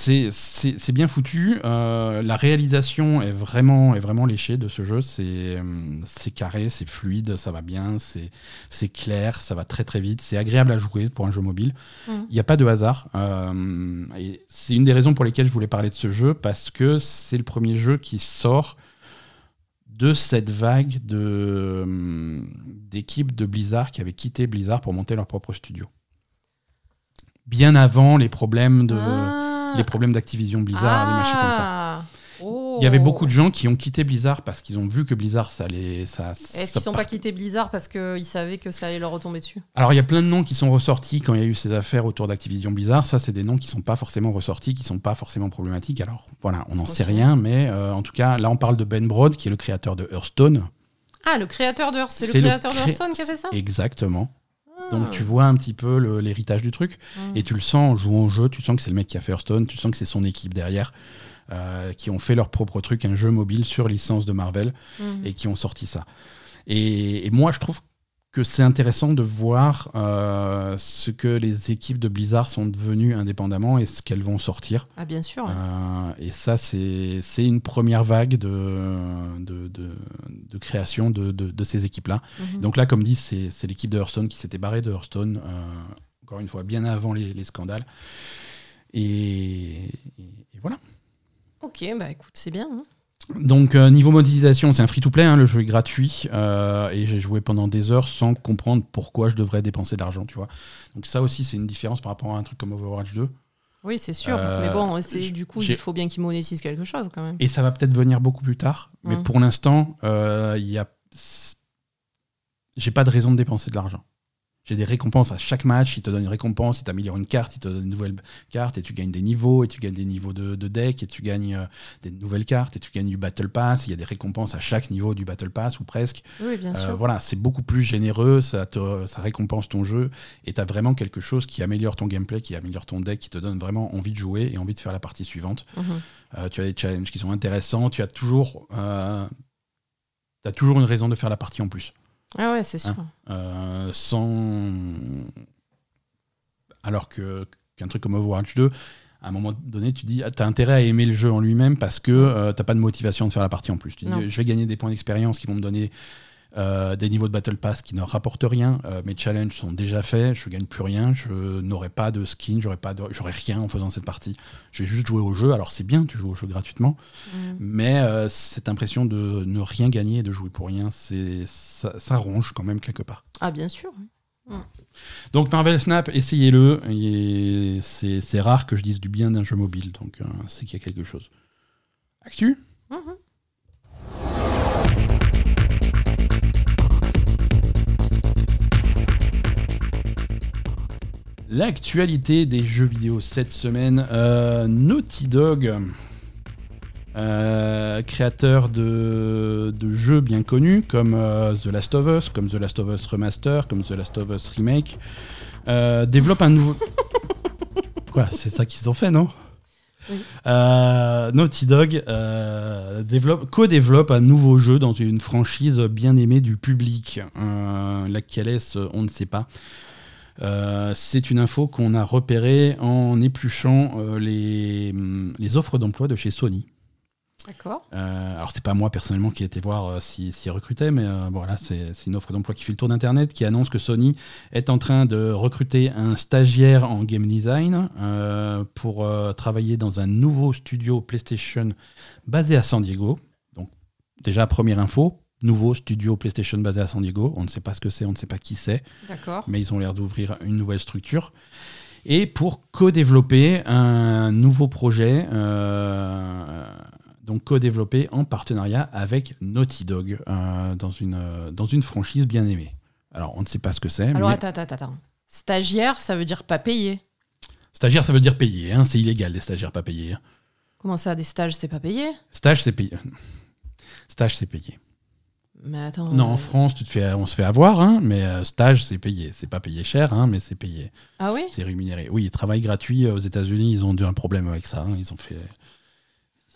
C'est, c'est, c'est bien foutu. Euh, la réalisation est vraiment, est vraiment léchée de ce jeu. C'est, c'est carré, c'est fluide, ça va bien, c'est, c'est clair, ça va très très vite. C'est agréable à jouer pour un jeu mobile. Il Mhm. n'y a pas de hasard. Euh, et c'est une des raisons pour lesquelles je voulais parler de ce jeu, parce que c'est le premier jeu qui sort de cette vague de, d'équipes de Blizzard qui avaient quitté Blizzard pour monter leur propre studio. Bien avant les problèmes de Ah. Les problèmes d'Activision Blizzard, des machins comme ça. Ah. Oh. Il y avait beaucoup de gens qui ont quitté Blizzard parce qu'ils ont vu que Blizzard, ça allait. Ça, Est-ce qu'ils sont pas quittés Blizzard parce qu'ils savaient que ça allait leur retomber dessus? Alors, il y a plein de noms qui sont ressortis quand il y a eu ces affaires autour d'Activision Blizzard. Ça, c'est des noms qui sont pas forcément ressortis, qui sont pas forcément problématiques. Alors, voilà, on n'en sait rien, mais euh, en tout cas, là, on parle de Ben Broad, qui est le créateur de Hearthstone. Ah, le créateur de Hearthstone, c'est le le créateur de Hearthstone qui a fait ça? Exactement. Ah. Donc, tu vois un petit peu l'héritage du truc. Mm. Et tu le sens en jouant au jeu, tu sens que c'est le mec qui a fait Hearthstone, tu sens que c'est son équipe derrière, euh, qui ont fait leur propre truc, un jeu mobile sur licence de Marvel, Mm. et qui ont sorti ça. Et, et moi, je trouve que c'est intéressant de voir euh, ce que les équipes de Blizzard sont devenues indépendamment et ce qu'elles vont sortir. Ah, bien sûr. ouais. Euh, et ça, c'est une première vague de, de, de- de création de, ces équipes-là. Mhm. Donc là, comme dit, c'est c'est l'équipe de Hearthstone qui s'était barrée de Hearthstone, euh, encore une fois, bien avant les, les scandales. Et, et- et voilà. Ok, bah écoute, c'est bien. hein. Donc, euh, niveau modélisation, c'est un free-to-play, hein, le jeu est gratuit, euh, et j'ai joué pendant des heures sans comprendre pourquoi je devrais dépenser de l'argent, tu vois. Donc ça aussi, c'est une différence par rapport à un truc comme Overwatch 2. Oui, c'est sûr. Euh, mais bon, du coup, il faut bien qu'ils monétisent quelque chose quand même. Et ça va peut-être venir beaucoup plus tard, mais Mm. pour l'instant, il y a... j'ai pas de raison de dépenser de l'argent. J'ai des récompenses à chaque match, il te donne une récompense, il t'améliore une carte, il te donne une nouvelle carte, et tu gagnes des niveaux, et tu gagnes des niveaux de, de deck, et tu gagnes euh, des nouvelles cartes, et tu gagnes du Battle Pass, il y a des récompenses à chaque niveau du Battle Pass, ou presque. Oui, bien Euh, sûr. voilà, c'est beaucoup plus généreux, ça, te, ça récompense ton jeu, et tu as vraiment quelque chose qui améliore ton gameplay, qui améliore ton deck, qui te donne vraiment envie de jouer et envie de faire la partie suivante. Mhm. Euh, tu as des challenges qui sont intéressants, tu as toujours, as toujours une raison de faire la partie en plus. Ah ouais, c'est sûr. Euh, sans... Alors que qu'un truc comme Overwatch 2, à un moment donné, tu dis, tu as intérêt à aimer le jeu en lui-même parce que euh, t'as pas de motivation de faire la partie en plus. Tu dis, Non. je vais gagner des points d'expérience qui vont me donner euh, des niveaux de Battle Pass qui ne rapportent rien. Euh, mes challenges sont déjà faits, je gagne plus rien, je n'aurai pas de skin, j'aurai pas j'aurai rien en faisant cette partie. Je vais juste jouer au jeu. Alors c'est bien, tu joues au jeu gratuitement, Mhm. mais euh, cette impression de ne rien gagner et de jouer pour rien, c'est ça, ça ronge quand même quelque part. Ah, bien sûr. Mm. Donc Marvel Snap, essayez-le. C'est rare que je dise du bien d'un jeu mobile, donc c'est qu'il y a quelque chose. Actu? Mhm. L'actualité des jeux vidéo cette semaine, euh, Naughty Dog, euh, créateur de, de jeux bien connus comme euh, The Last of Us, comme The Last of Us Remaster, comme The Last of Us Remake, développe un nouveau. Quoi, c'est ça qu'ils ont fait, non? Oui. Naughty Dog développe, co-développe un nouveau jeu dans une franchise bien aimée du public. Laquelle est-ce? On ne sait pas. Euh, c'est une info qu'on a repérée en épluchant euh, les, hum, les offres d'emploi de chez Sony. D'accord. Euh, alors c'est pas moi personnellement qui ai été voir euh, s'ils s'ils recrutaient, mais bon, voilà, c'est une offre d'emploi qui fait le tour d'internet qui annonce que Sony est en train de recruter un stagiaire en game design pour travailler dans un nouveau studio PlayStation basé à San Diego. Donc déjà première info, nouveau studio PlayStation basé à San Diego. On ne sait pas ce que c'est, on ne sait pas qui c'est D'accord. mais ils ont l'air d'ouvrir une nouvelle structure. Et pour co-développer un nouveau projet, euh, donc co-développé en partenariat avec Naughty Dog euh, dans, une, dans une franchise bien aimée. Alors, on ne sait pas ce que c'est. Alors mais attends, attends, attends. Stagiaire, ça veut dire pas payé. Stagiaire, ça veut dire payer. hein, c'est illégal, des stagiaires pas payés. Comment ça, des stages, c'est pas payé? Stage, c'est payé. Stage, c'est payé. Mais attends. Non, euh, en France, tu te fais, on se fait avoir, hein, mais euh, stage, c'est payé. C'est pas payé cher, hein, mais c'est payé. Ah oui? C'est rémunéré. Oui, travail gratuit euh, aux États-Unis, ils ont eu un problème avec ça. hein, Ils ont fait.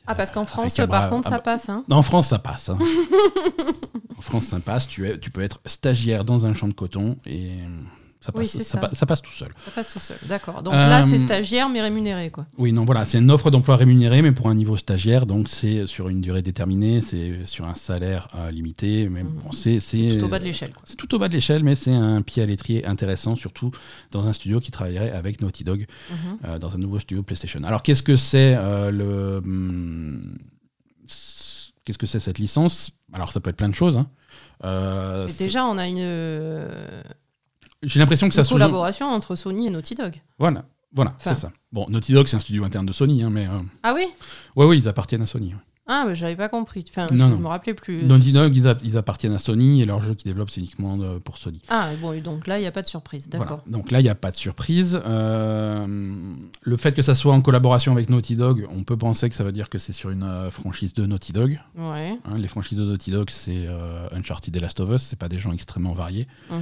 Ah, parce qu'en France, par bras- contre, ça passe. Hein. Non, en France, ça passe. hein. en France, ça passe. Tu, es, tu peux être stagiaire dans un champ de coton et euh, ça passe, Oui, c'est ça ça. pa- ça passe tout seul. Ça passe tout seul. D'accord. Donc Euh, là, c'est stagiaire, mais rémunéré, quoi. Oui, non, voilà, c'est une offre d'emploi rémunérée, mais pour un niveau stagiaire, donc c'est sur une durée déterminée, c'est sur un salaire euh, limité, mais Mhm. bon, c'est tout au bas de l'échelle, quoi. c'est tout au bas de l'échelle, mais c'est un pied à l'étrier intéressant, surtout dans un studio qui travaillerait avec Naughty Dog Mhm. euh, dans un nouveau studio PlayStation. Alors, qu'est-ce que c'est euh, le hum, s- qu'est-ce que c'est cette licence? Alors, ça peut être plein de choses. hein. Euh, déjà, on a une, euh, J'ai l'impression que ça sous collaboration entre Sony et Naughty Dog. Voilà, voilà, Enfin. c'est ça. Bon, Naughty Dog, c'est un studio interne de Sony, hein, mais euh, Ah oui? ouais, oui, ils appartiennent à Sony. ouais. Ah, mais j'avais pas compris. Enfin, Non, je non. me rappelais plus. Naughty Dog, ils, a- ils appartiennent à Sony et leur jeu qu'ils développent, c'est uniquement pour Sony. Ah, bon, donc là, il n'y a pas de surprise. D'accord. Voilà. Donc là, il n'y a pas de surprise. Euh, le fait que ça soit en collaboration avec Naughty Dog, on peut penser que ça veut dire que c'est sur une euh, franchise de Naughty Dog. Ouais. Hein, les franchises de Naughty Dog, c'est euh, Uncharted et Last of Us, c'est pas des gens extrêmement variés. Mhm.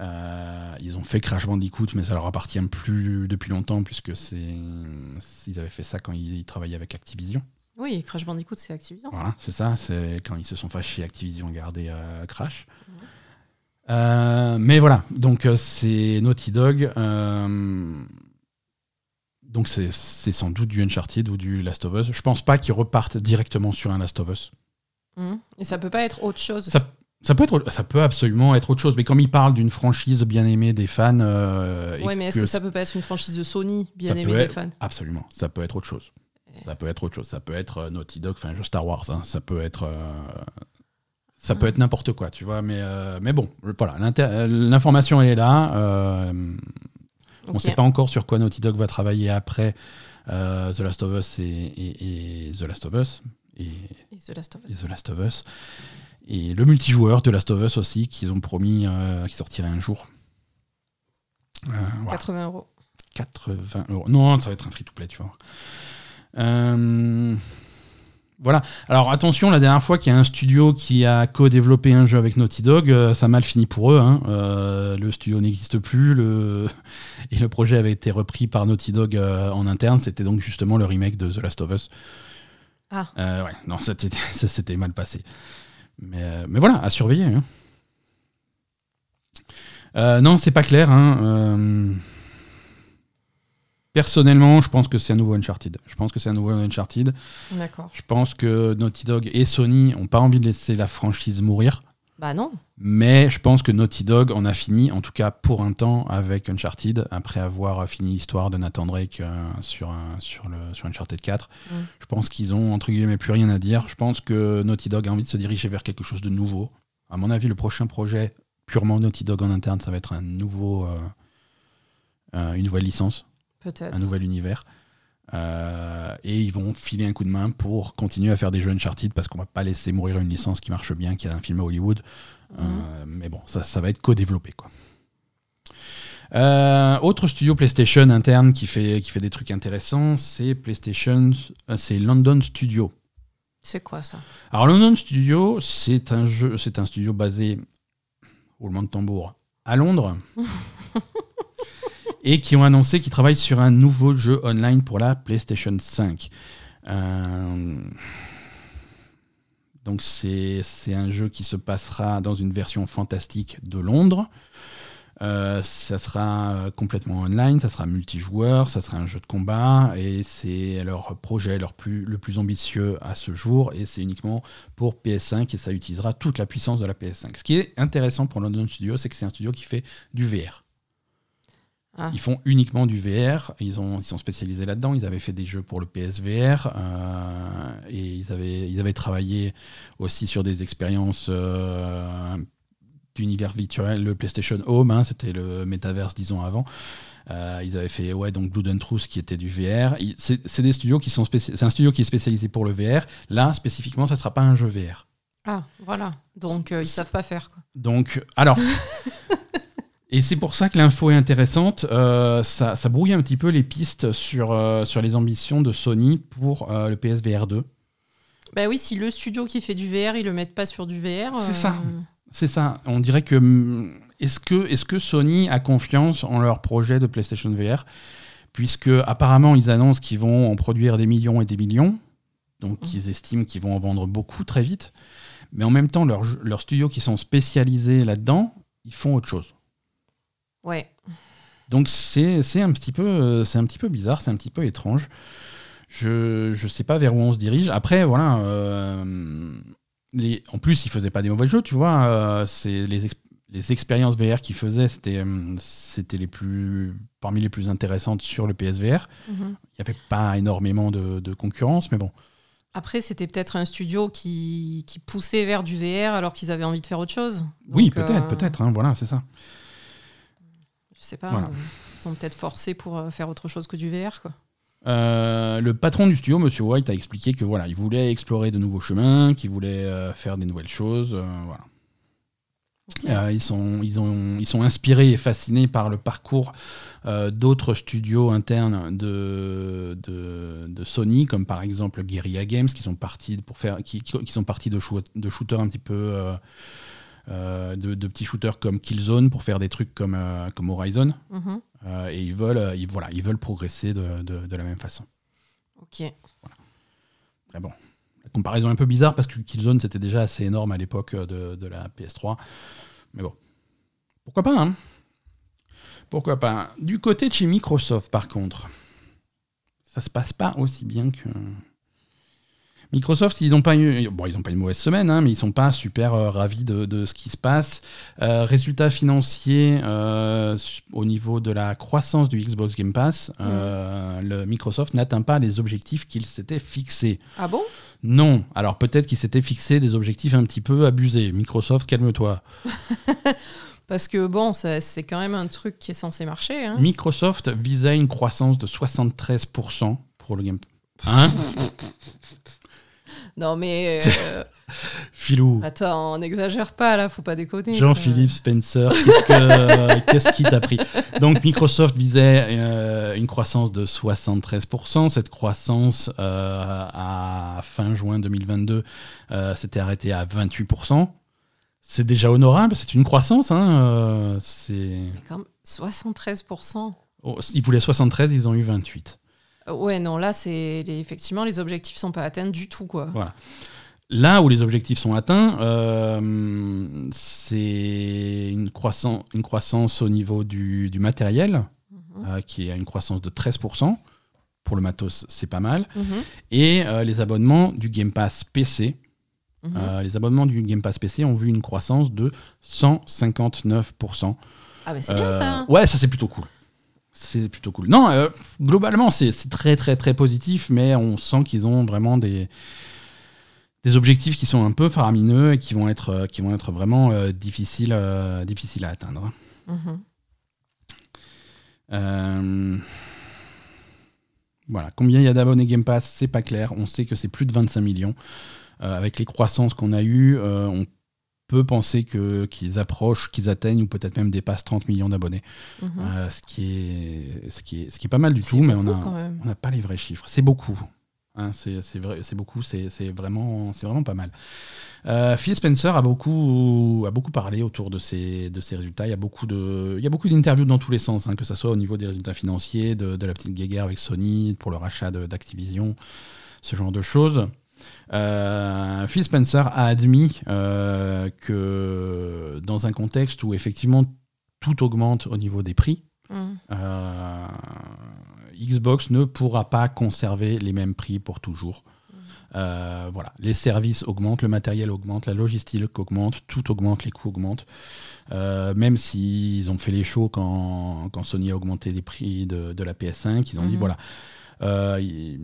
Euh, ils ont fait Crash Bandicoot, mais ça leur appartient plus depuis longtemps, puisque c'est ils avaient fait ça quand ils, ils travaillaient avec Activision. Oui, Crash Bandicoot, c'est Activision. Voilà, c'est ça, c'est quand ils se sont fâchés, Activision a gardé euh, Crash. Mhm. Euh, mais voilà, donc euh, c'est Naughty Dog. donc c'est sans doute du Uncharted ou du Last of Us. Je pense pas qu'ils repartent directement sur un Last of Us. Mhm. Et ça peut pas être autre chose. Ça, ça peut être, ça peut absolument être autre chose. Mais comme ils parlent d'une franchise bien aimée des fans, euh, ouais, mais est-ce que que ça peut pas être une franchise de Sony, bien aimée des fans? Absolument, ça peut être autre chose. Ça peut être autre chose. Ça peut être euh, Naughty Dog, enfin Star Wars. hein. Ça peut être, euh, ça peut Ah. être n'importe quoi, tu vois. Mais, euh, mais bon, voilà, l'information elle est là. On ne sait pas encore sur quoi Naughty Dog va travailler après The Last of Us et, et- et The Last of Us et, Et The Last of et Us. The Last of Us et le multijoueur de Last of Us aussi qu'ils ont promis euh, qui sortirait un jour. Euh, voilà. 80 euros. 80 euros. Non, ça va être un free-to-play, tu vois. Euh, Voilà. Alors attention, la dernière fois qu'il y a un studio qui a co-développé un jeu avec Naughty Dog, euh, ça a mal fini pour eux. hein. Euh, le studio n'existe plus le... et le projet avait été repris par Naughty Dog euh, en interne. C'était donc justement le remake de The Last of Us. Ah. Euh, ouais, non, ça s'était mal passé. Mais, euh, mais voilà, à surveiller. hein. Euh, non, c'est pas clair. hein. Euh, Personnellement, je pense que c'est un nouveau Uncharted. Je pense que c'est un nouveau Uncharted. D'accord. Je pense que Naughty Dog et Sony ont pas envie de laisser la franchise mourir. Bah non. Mais je pense que Naughty Dog en a fini, en tout cas pour un temps, avec Uncharted, après avoir fini l'histoire de Nathan Drake euh, sur, un- sur, le, sur Uncharted 4. Mm. Je pense qu'ils ont, entre guillemets, plus rien à dire. Je pense que Naughty Dog a envie de se diriger vers quelque chose de nouveau. À mon avis, le prochain projet purement Naughty Dog en interne, ça va être un nouveau, euh, euh, une nouvelle licence, Peut-être. un nouvel univers. Euh, et ils vont filer un coup de main pour continuer à faire des jeux Uncharted parce qu'on va pas laisser mourir une licence qui marche bien, qui a un film à Hollywood. Euh, mais bon, ça, ça va être co-développé. Quoi. Euh, autre studio PlayStation interne qui fait, qui fait des trucs intéressants, c'est PlayStation, c'est London Studio. C'est quoi ça? Alors London Studio, c'est un jeu, c'est un studio basé roulement de tambour à Londres et qui ont annoncé qu'ils travaillent sur un nouveau jeu online pour la PlayStation 5. Euh, donc c'est un jeu qui se passera dans une version fantastique de Londres. Euh, ça sera euh, complètement online, ça sera multijoueur, ça sera un jeu de combat et c'est leur projet leur plus, le plus ambitieux à ce jour et c'est uniquement pour PS5 et ça utilisera toute la puissance de la PS5. Ce qui est intéressant pour London Studio, c'est que c'est un studio qui fait du VR. Ah. Ils font uniquement du VR, ils, ont, ils sont spécialisés là-dedans, ils avaient fait des jeux pour le PSVR euh, et ils avaient, ils avaient travaillé aussi sur des expériences euh, d'univers virtuel, le PlayStation Home, hein, c'était le métaverse disons avant. Euh, ils avaient fait ouais donc Blood and Truth qui était du VR. C'est c'est des studios qui sont spéci- c'est un studio qui est spécialisé pour le VR. Là spécifiquement, ça sera pas un jeu VR. Ah, voilà. Donc, ils savent pas faire. Quoi. Donc alors. Et c'est pour ça que l'info est intéressante. Euh, ça, ça brouille un petit peu les pistes sur, euh, sur les ambitions de Sony pour euh, le PSVR 2. Bah oui, si le studio qui fait du VR, ils le mettent pas sur du VR. C'est ça. C'est ça. On dirait que. hum, Est-ce que, est que Sony a confiance en leur projet de PlayStation VR Puisque, apparemment, ils annoncent qu'ils vont en produire des millions et des millions. Donc, Mhm. ils estiment qu'ils vont en vendre beaucoup très vite. Mais en même temps, leurs studios qui sont spécialisés là-dedans, ils font autre chose. Ouais. Donc, c'est un, petit peu, euh, un petit peu bizarre, c'est un petit peu étrange. Je ne sais pas vers où on se dirige. Après, voilà. euh, les, en plus, ils faisaient pas des mauvais jeux, tu vois. euh, c'est les, les expériences VR qu'ils faisaient, c'était c'était les plus parmi les plus intéressantes sur le PSVR. Mhm. Il n'y avait pas énormément de, de concurrence, mais bon. Après, c'était peut-être un studio qui, qui poussait vers du VR alors qu'ils avaient envie de faire autre chose. oui, peut-être, euh, peut-être. hein, voilà, c'est ça. Je sais pas. Voilà. euh, Ils sont peut-être forcés pour euh, faire autre chose que du VR. Quoi. Euh, le patron du studio, Monsieur White, a expliqué que voilà, il voulait explorer de nouveaux chemins, qu'il voulait euh, faire des nouvelles choses. euh, voilà. Ils, sont, ils, ont, ils sont inspirés et fascinés par le parcours d'autres studios internes de, de, de Sony, comme par exemple Guerrilla Games, qui sont partis pour faire, qui, qui sont partis de, shoo- de shooters un petit peu, de, de petits shooters comme Killzone pour faire des trucs comme, euh, comme Horizon. Mhm. Euh, et ils veulent, euh, ils, voilà, ils veulent progresser de, de- de la même façon. Ok. Après, bon, la comparaison est un peu bizarre parce que Killzone c'était déjà assez énorme à l'époque de, de la PS3. Mais bon, pourquoi pas, hein? Pourquoi pas Du côté de chez Microsoft, par contre, ça se passe pas aussi bien que. Microsoft, ils n'ont pas eu, bon, ils ont pas une mauvaise semaine, hein, mais ils sont pas super euh, ravis de, de ce qui se passe. Euh, résultats financiers euh, au niveau de la croissance du Xbox Game Pass, euh, le Microsoft n'atteint pas les objectifs qu'il s'était fixés. Ah bon? Non. Alors peut-être qu'il s'était fixé des objectifs un petit peu abusés. Microsoft, calme-toi. Parce que bon, c'est quand même un truc qui est censé marcher. Hein. Microsoft visait une croissance de 73% pour le Game Hein? Non mais euh, Filou. attends, on n'exagère pas là, faut pas déconner. Jean-Philippe Spencer, qu'est-ce que- qu'est-ce qui t'a pris? Donc Microsoft visait euh, une croissance de 73%. Cette croissance, euh, à fin juin 2022, euh, s'était arrêtée à 28%. C'est déjà honorable, c'est une croissance. Hein, euh, c'est... Mais quand même, 73%. Oh, ils voulaient 73, ils ont eu 28. Ouais, non, là, c'est effectivement, les objectifs sont pas atteints du tout, quoi. Là où les objectifs sont atteints, euh, c'est une, croissance, une croissance au niveau du, du matériel, Mhm. euh, qui est à une croissance de 13%. Pour le matos, c'est pas mal. Mhm. Et euh, les abonnements du Game Pass PC. Mhm. euh, les abonnements du Game Pass PC ont vu une croissance de 159%. Ah, mais c'est bien ça. Ouais, ça c'est plutôt cool. C'est plutôt cool. Non, euh, globalement, c'est très très très positif, mais on sent qu'ils ont vraiment des, des objectifs qui sont un peu faramineux et qui vont être, euh, qui vont être vraiment euh, difficiles, euh, difficiles à atteindre. Mhm. Voilà, combien il y a d'abonnés Game Pass, c'est pas clair. On sait que c'est plus de 25 millions. Avec les croissances qu'on a eues, on peut penser que qu'ils approchent, qu'ils atteignent ou peut-être même dépassent 30 millions d'abonnés. Mhm. Euh, ce, qui est, ce, qui est, ce qui est pas mal du tout, mais on a, on n'a pas les vrais chiffres. C'est beaucoup. Hein, c'est vrai, beaucoup, c'est vraiment, vraiment pas mal. Euh, Phil Spencer a beaucoup, a beaucoup parlé autour de ces, de résultats. Il y a beaucoup d'interviews dans tous les sens, hein, que ce soit au niveau des résultats financiers, de, de la petite guéguerre avec Sony pour le rachat d'Activision, ce genre de choses. Euh, Phil Spencer a admis euh, que dans un contexte où effectivement tout augmente au niveau des prix, euh, Xbox ne pourra pas conserver les mêmes prix pour toujours. Voilà, les services augmentent, le matériel augmente, la logistique augmente, tout augmente, les coûts augmentent. Même s'ils ont fait les shows quand, quand Sony a augmenté les prix de, de la PS5, ils ont dit Mhm. voilà. Euh, il-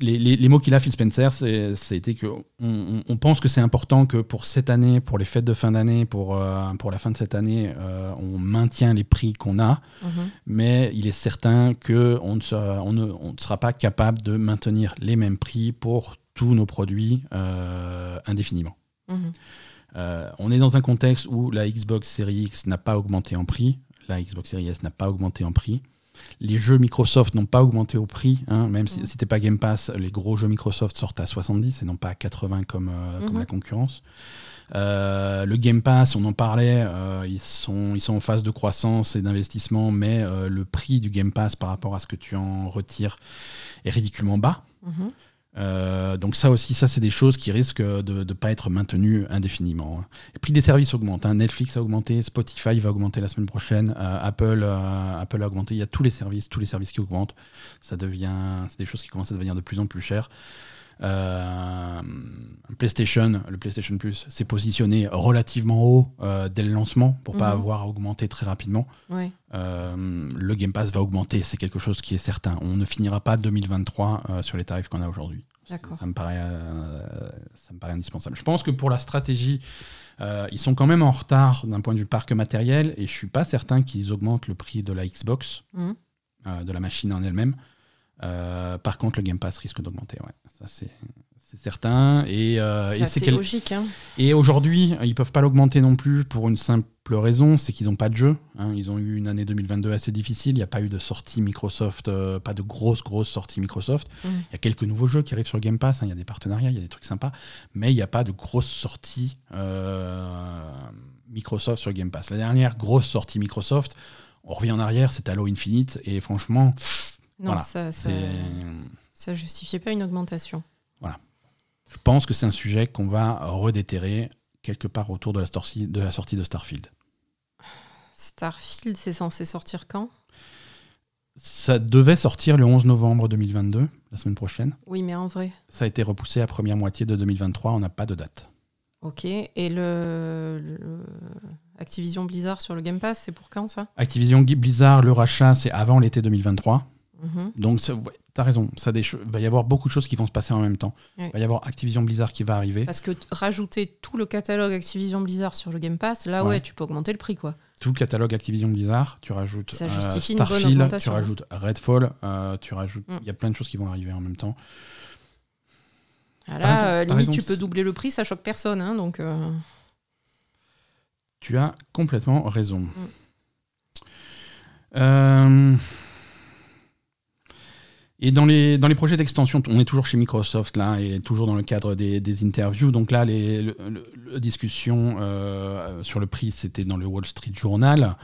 les, les- les mots qu'il a, Phil Spencer, c'était que on, pense que c'est important que pour cette année, pour les fêtes de fin d'année, pour, euh, pour la fin de cette année, euh, on maintient les prix qu'on a Mhm. mais il est certain qu'on ne, sera- on ne, on ne sera pas capable de maintenir les mêmes prix pour tous nos produits euh, indéfiniment. Mhm. On est dans un contexte où la Xbox Series X n'a pas augmenté en prix, la Xbox Series S n'a pas augmenté en prix. Les jeux Microsoft n'ont pas augmenté au prix, hein, même si Mhm. c'était pas Game Pass, les gros jeux Microsoft sortent à 70 et non pas à 80 comme, euh, comme Mhm. la concurrence. Euh, le Game Pass, on en parlait, euh, ils, sont, ils sont en phase de croissance et d'investissement, mais le prix du Game Pass par rapport à ce que tu en retires est ridiculement bas. Mhm. Euh, donc ça aussi, ça c'est des choses qui risquent de ne pas être maintenues indéfiniment. Le prix des services augmente. hein. Netflix a augmenté, Spotify va augmenter la semaine prochaine, euh, Apple, euh, Apple a augmenté. Il y a tous les services, tous les services qui augmentent. Ça devient, c'est des choses qui commencent à devenir de plus en plus chères. Euh, PlayStation, le PlayStation Plus, s'est positionné relativement haut euh, dès le lancement pour pas Mhm. avoir à augmenter très rapidement. Ouais. Euh, le Game Pass va augmenter, c'est quelque chose qui est certain. On ne finira pas 2023 euh, sur les tarifs qu'on a aujourd'hui. Ça me paraît, ça me paraît indispensable. Je pense que pour la stratégie, ils sont quand même en retard d'un point de vue parc matériel et je suis pas certain qu'ils augmentent le prix de la Xbox, Mhm. de la machine en elle-même. Euh, par contre, le Game Pass risque d'augmenter. Ouais. Ça c'est certain. Et, euh, logique. Hein. aujourd'hui, ils peuvent pas l'augmenter non plus pour une simple raison, c'est qu'ils n'ont pas de jeu. hein. Ils ont eu une année 2022 assez difficile. Il n'y a pas eu de sortie Microsoft, euh, pas de grosses grosses sorties Microsoft. Mm. Il y a quelques nouveaux jeux qui arrivent sur le Game Pass. hein. Il y a des partenariats, il y a des trucs sympas, mais il n'y a pas de grosses sorties euh, Microsoft sur le Game Pass. La dernière grosse sortie Microsoft, on revient en arrière, c'est Halo Infinite, et franchement, Non, Voilà, ça, ça justifiait pas une augmentation. Je pense que c'est un sujet qu'on va redéterrer quelque part autour de la sortie de, la sortie de Starfield. Starfield, c'est censé sortir quand? Ça devait sortir le 11 novembre 2022, la semaine prochaine. Oui, mais en vrai. Ça a été repoussé à première moitié de 2023, on n'a pas de date. Ok. Et le, le- Activision Blizzard sur le Game Pass, c'est pour quand ça? Activision Blizzard, le rachat, c'est avant l'été 2023. Mhm. Donc, ça- ouais, t'as raison, ça des va y avoir beaucoup de choses qui vont se passer en même temps. Il va y avoir Activision Blizzard qui va arriver. Parce que rajouter tout le catalogue Activision Blizzard sur le Game Pass, là, Ouais. ouais, tu peux augmenter le prix, quoi. Tout le catalogue Activision Blizzard, tu rajoutes Ça euh, justifie une bonne Starfield, tu rajoutes Redfall, euh, tu rajoutes. Il Mm. y a plein de choses qui vont arriver en même temps. Ah, là, euh, limite, raison. tu peux doubler le prix, ça choque personne. Hein, donc, euh, Tu as complètement raison. Mm. Euh, Et dans les, dans les projets d'extension, on est toujours chez Microsoft là, et toujours dans le cadre des, des interviews. Donc là, les, le- le- la discussion euh, sur le prix, c'était dans le Wall Street Journal.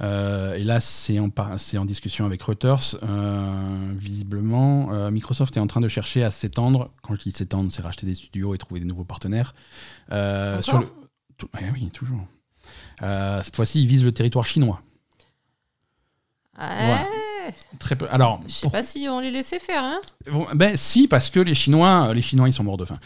Euh, et là, c'est en, en discussion avec Reuters. Euh, visiblement, euh, Microsoft est en train de chercher à s'étendre. Quand je dis s'étendre, c'est racheter des studios et trouver des nouveaux partenaires. Sur le, tout- eh oui, toujours. Cette fois-ci, ils visent le territoire chinois. ouais, Très peu. Alors, je sais pas si on les laissait faire. Hein Bon, ben si, parce que les Chinois, les Chinois, ils sont morts de faim.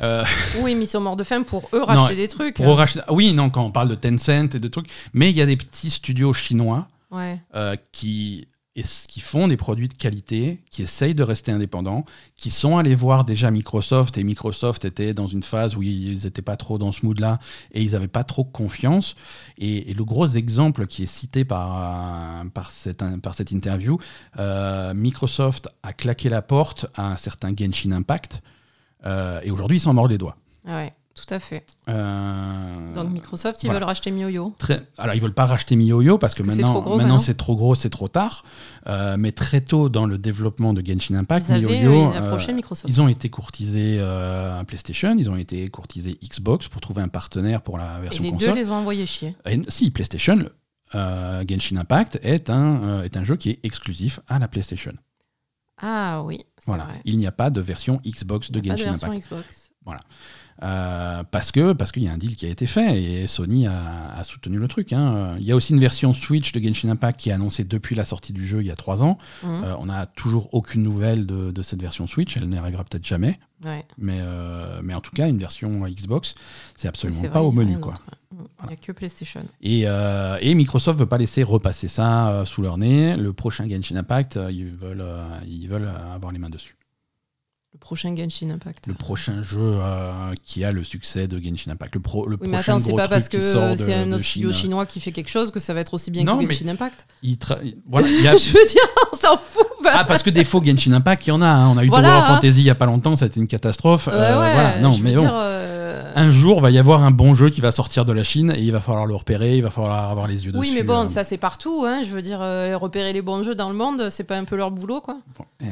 Euh, oui, mais ils sont morts de faim pour eux racheter Non, des trucs. pour racheter- oui, non, quand on parle de Tencent et de trucs, mais il y a des petits studios chinois Ouais. euh, qui et qui font des produits de qualité, qui essayent de rester indépendants, qui sont allés voir déjà Microsoft, et Microsoft était dans une phase où ils n'étaient pas trop dans ce mood-là, et ils n'avaient pas trop confiance. Et, le gros exemple qui est cité par, par, cette, par cette interview, euh, Microsoft a claqué la porte à un certain Genshin Impact, euh, et aujourd'hui ils s'en mordent les doigts. Ah ouais, tout à fait. Euh, Donc Microsoft, ils voilà. veulent racheter MioYo. Très- alors ils veulent pas racheter MiYoYo parce que Parce que c'est maintenant, gros, maintenant maintenant. c'est trop gros, c'est trop tard. Euh, mais très tôt dans le développement de Genshin Impact, Ils avaient euh, Microsoft. ils ont été courtisés à PlayStation, ils ont été courtisés Xbox pour trouver un partenaire pour la Et version les console. deux les ont envoyés chier. Et si PlayStation, Genshin Impact est un est un jeu qui est exclusif à la PlayStation. Ah oui, Voilà, vrai. il n'y a pas de version Xbox de Pas de Genshin version Impact. Xbox. Euh, parce que parce qu'il y a un deal qui a été fait et Sony a, a soutenu le truc. hein. Il y a aussi une version Switch de Genshin Impact qui est annoncée depuis la sortie du jeu il y a trois ans. Mhm. Euh, on n'a toujours aucune nouvelle de, de cette version Switch. Elle n'arrivera peut-être jamais, Ouais, mais euh, mais en tout cas une version Xbox, c'est absolument pas vrai, au menu quoi. Il n'y a que PlayStation. Et, et Microsoft veut pas laisser repasser ça sous leur nez. Le prochain Genshin Impact, ils veulent ils veulent avoir les mains dessus. Le prochain Genshin Impact. Le prochain jeu euh, qui a le succès de Genshin Impact. Le, pro, le Oui, mais prochain attends, c'est pas parce que sort de- c'est un autre studio chinois qui fait quelque chose que ça va être aussi bien Non, que Genshin Impact. Il tra- voilà, il a- Je veux dire, on s'en fout. bah. Ah, parce que des faux Genshin Impact, il y en a. hein. On a eu Voilà, Tower of hein. Fantasy il y a pas longtemps, ça a été une catastrophe. Ouais, Euh, ouais, voilà. Non, mais bon. dire, euh, Un jour, va y avoir un bon jeu qui va sortir de la Chine et il va falloir le repérer, il va falloir avoir les yeux dessus. Oui, mais bon, ça c'est partout. Hein. Je veux dire, repérer les bons jeux dans le monde, c'est pas un peu leur boulot, quoi. Bon, eh,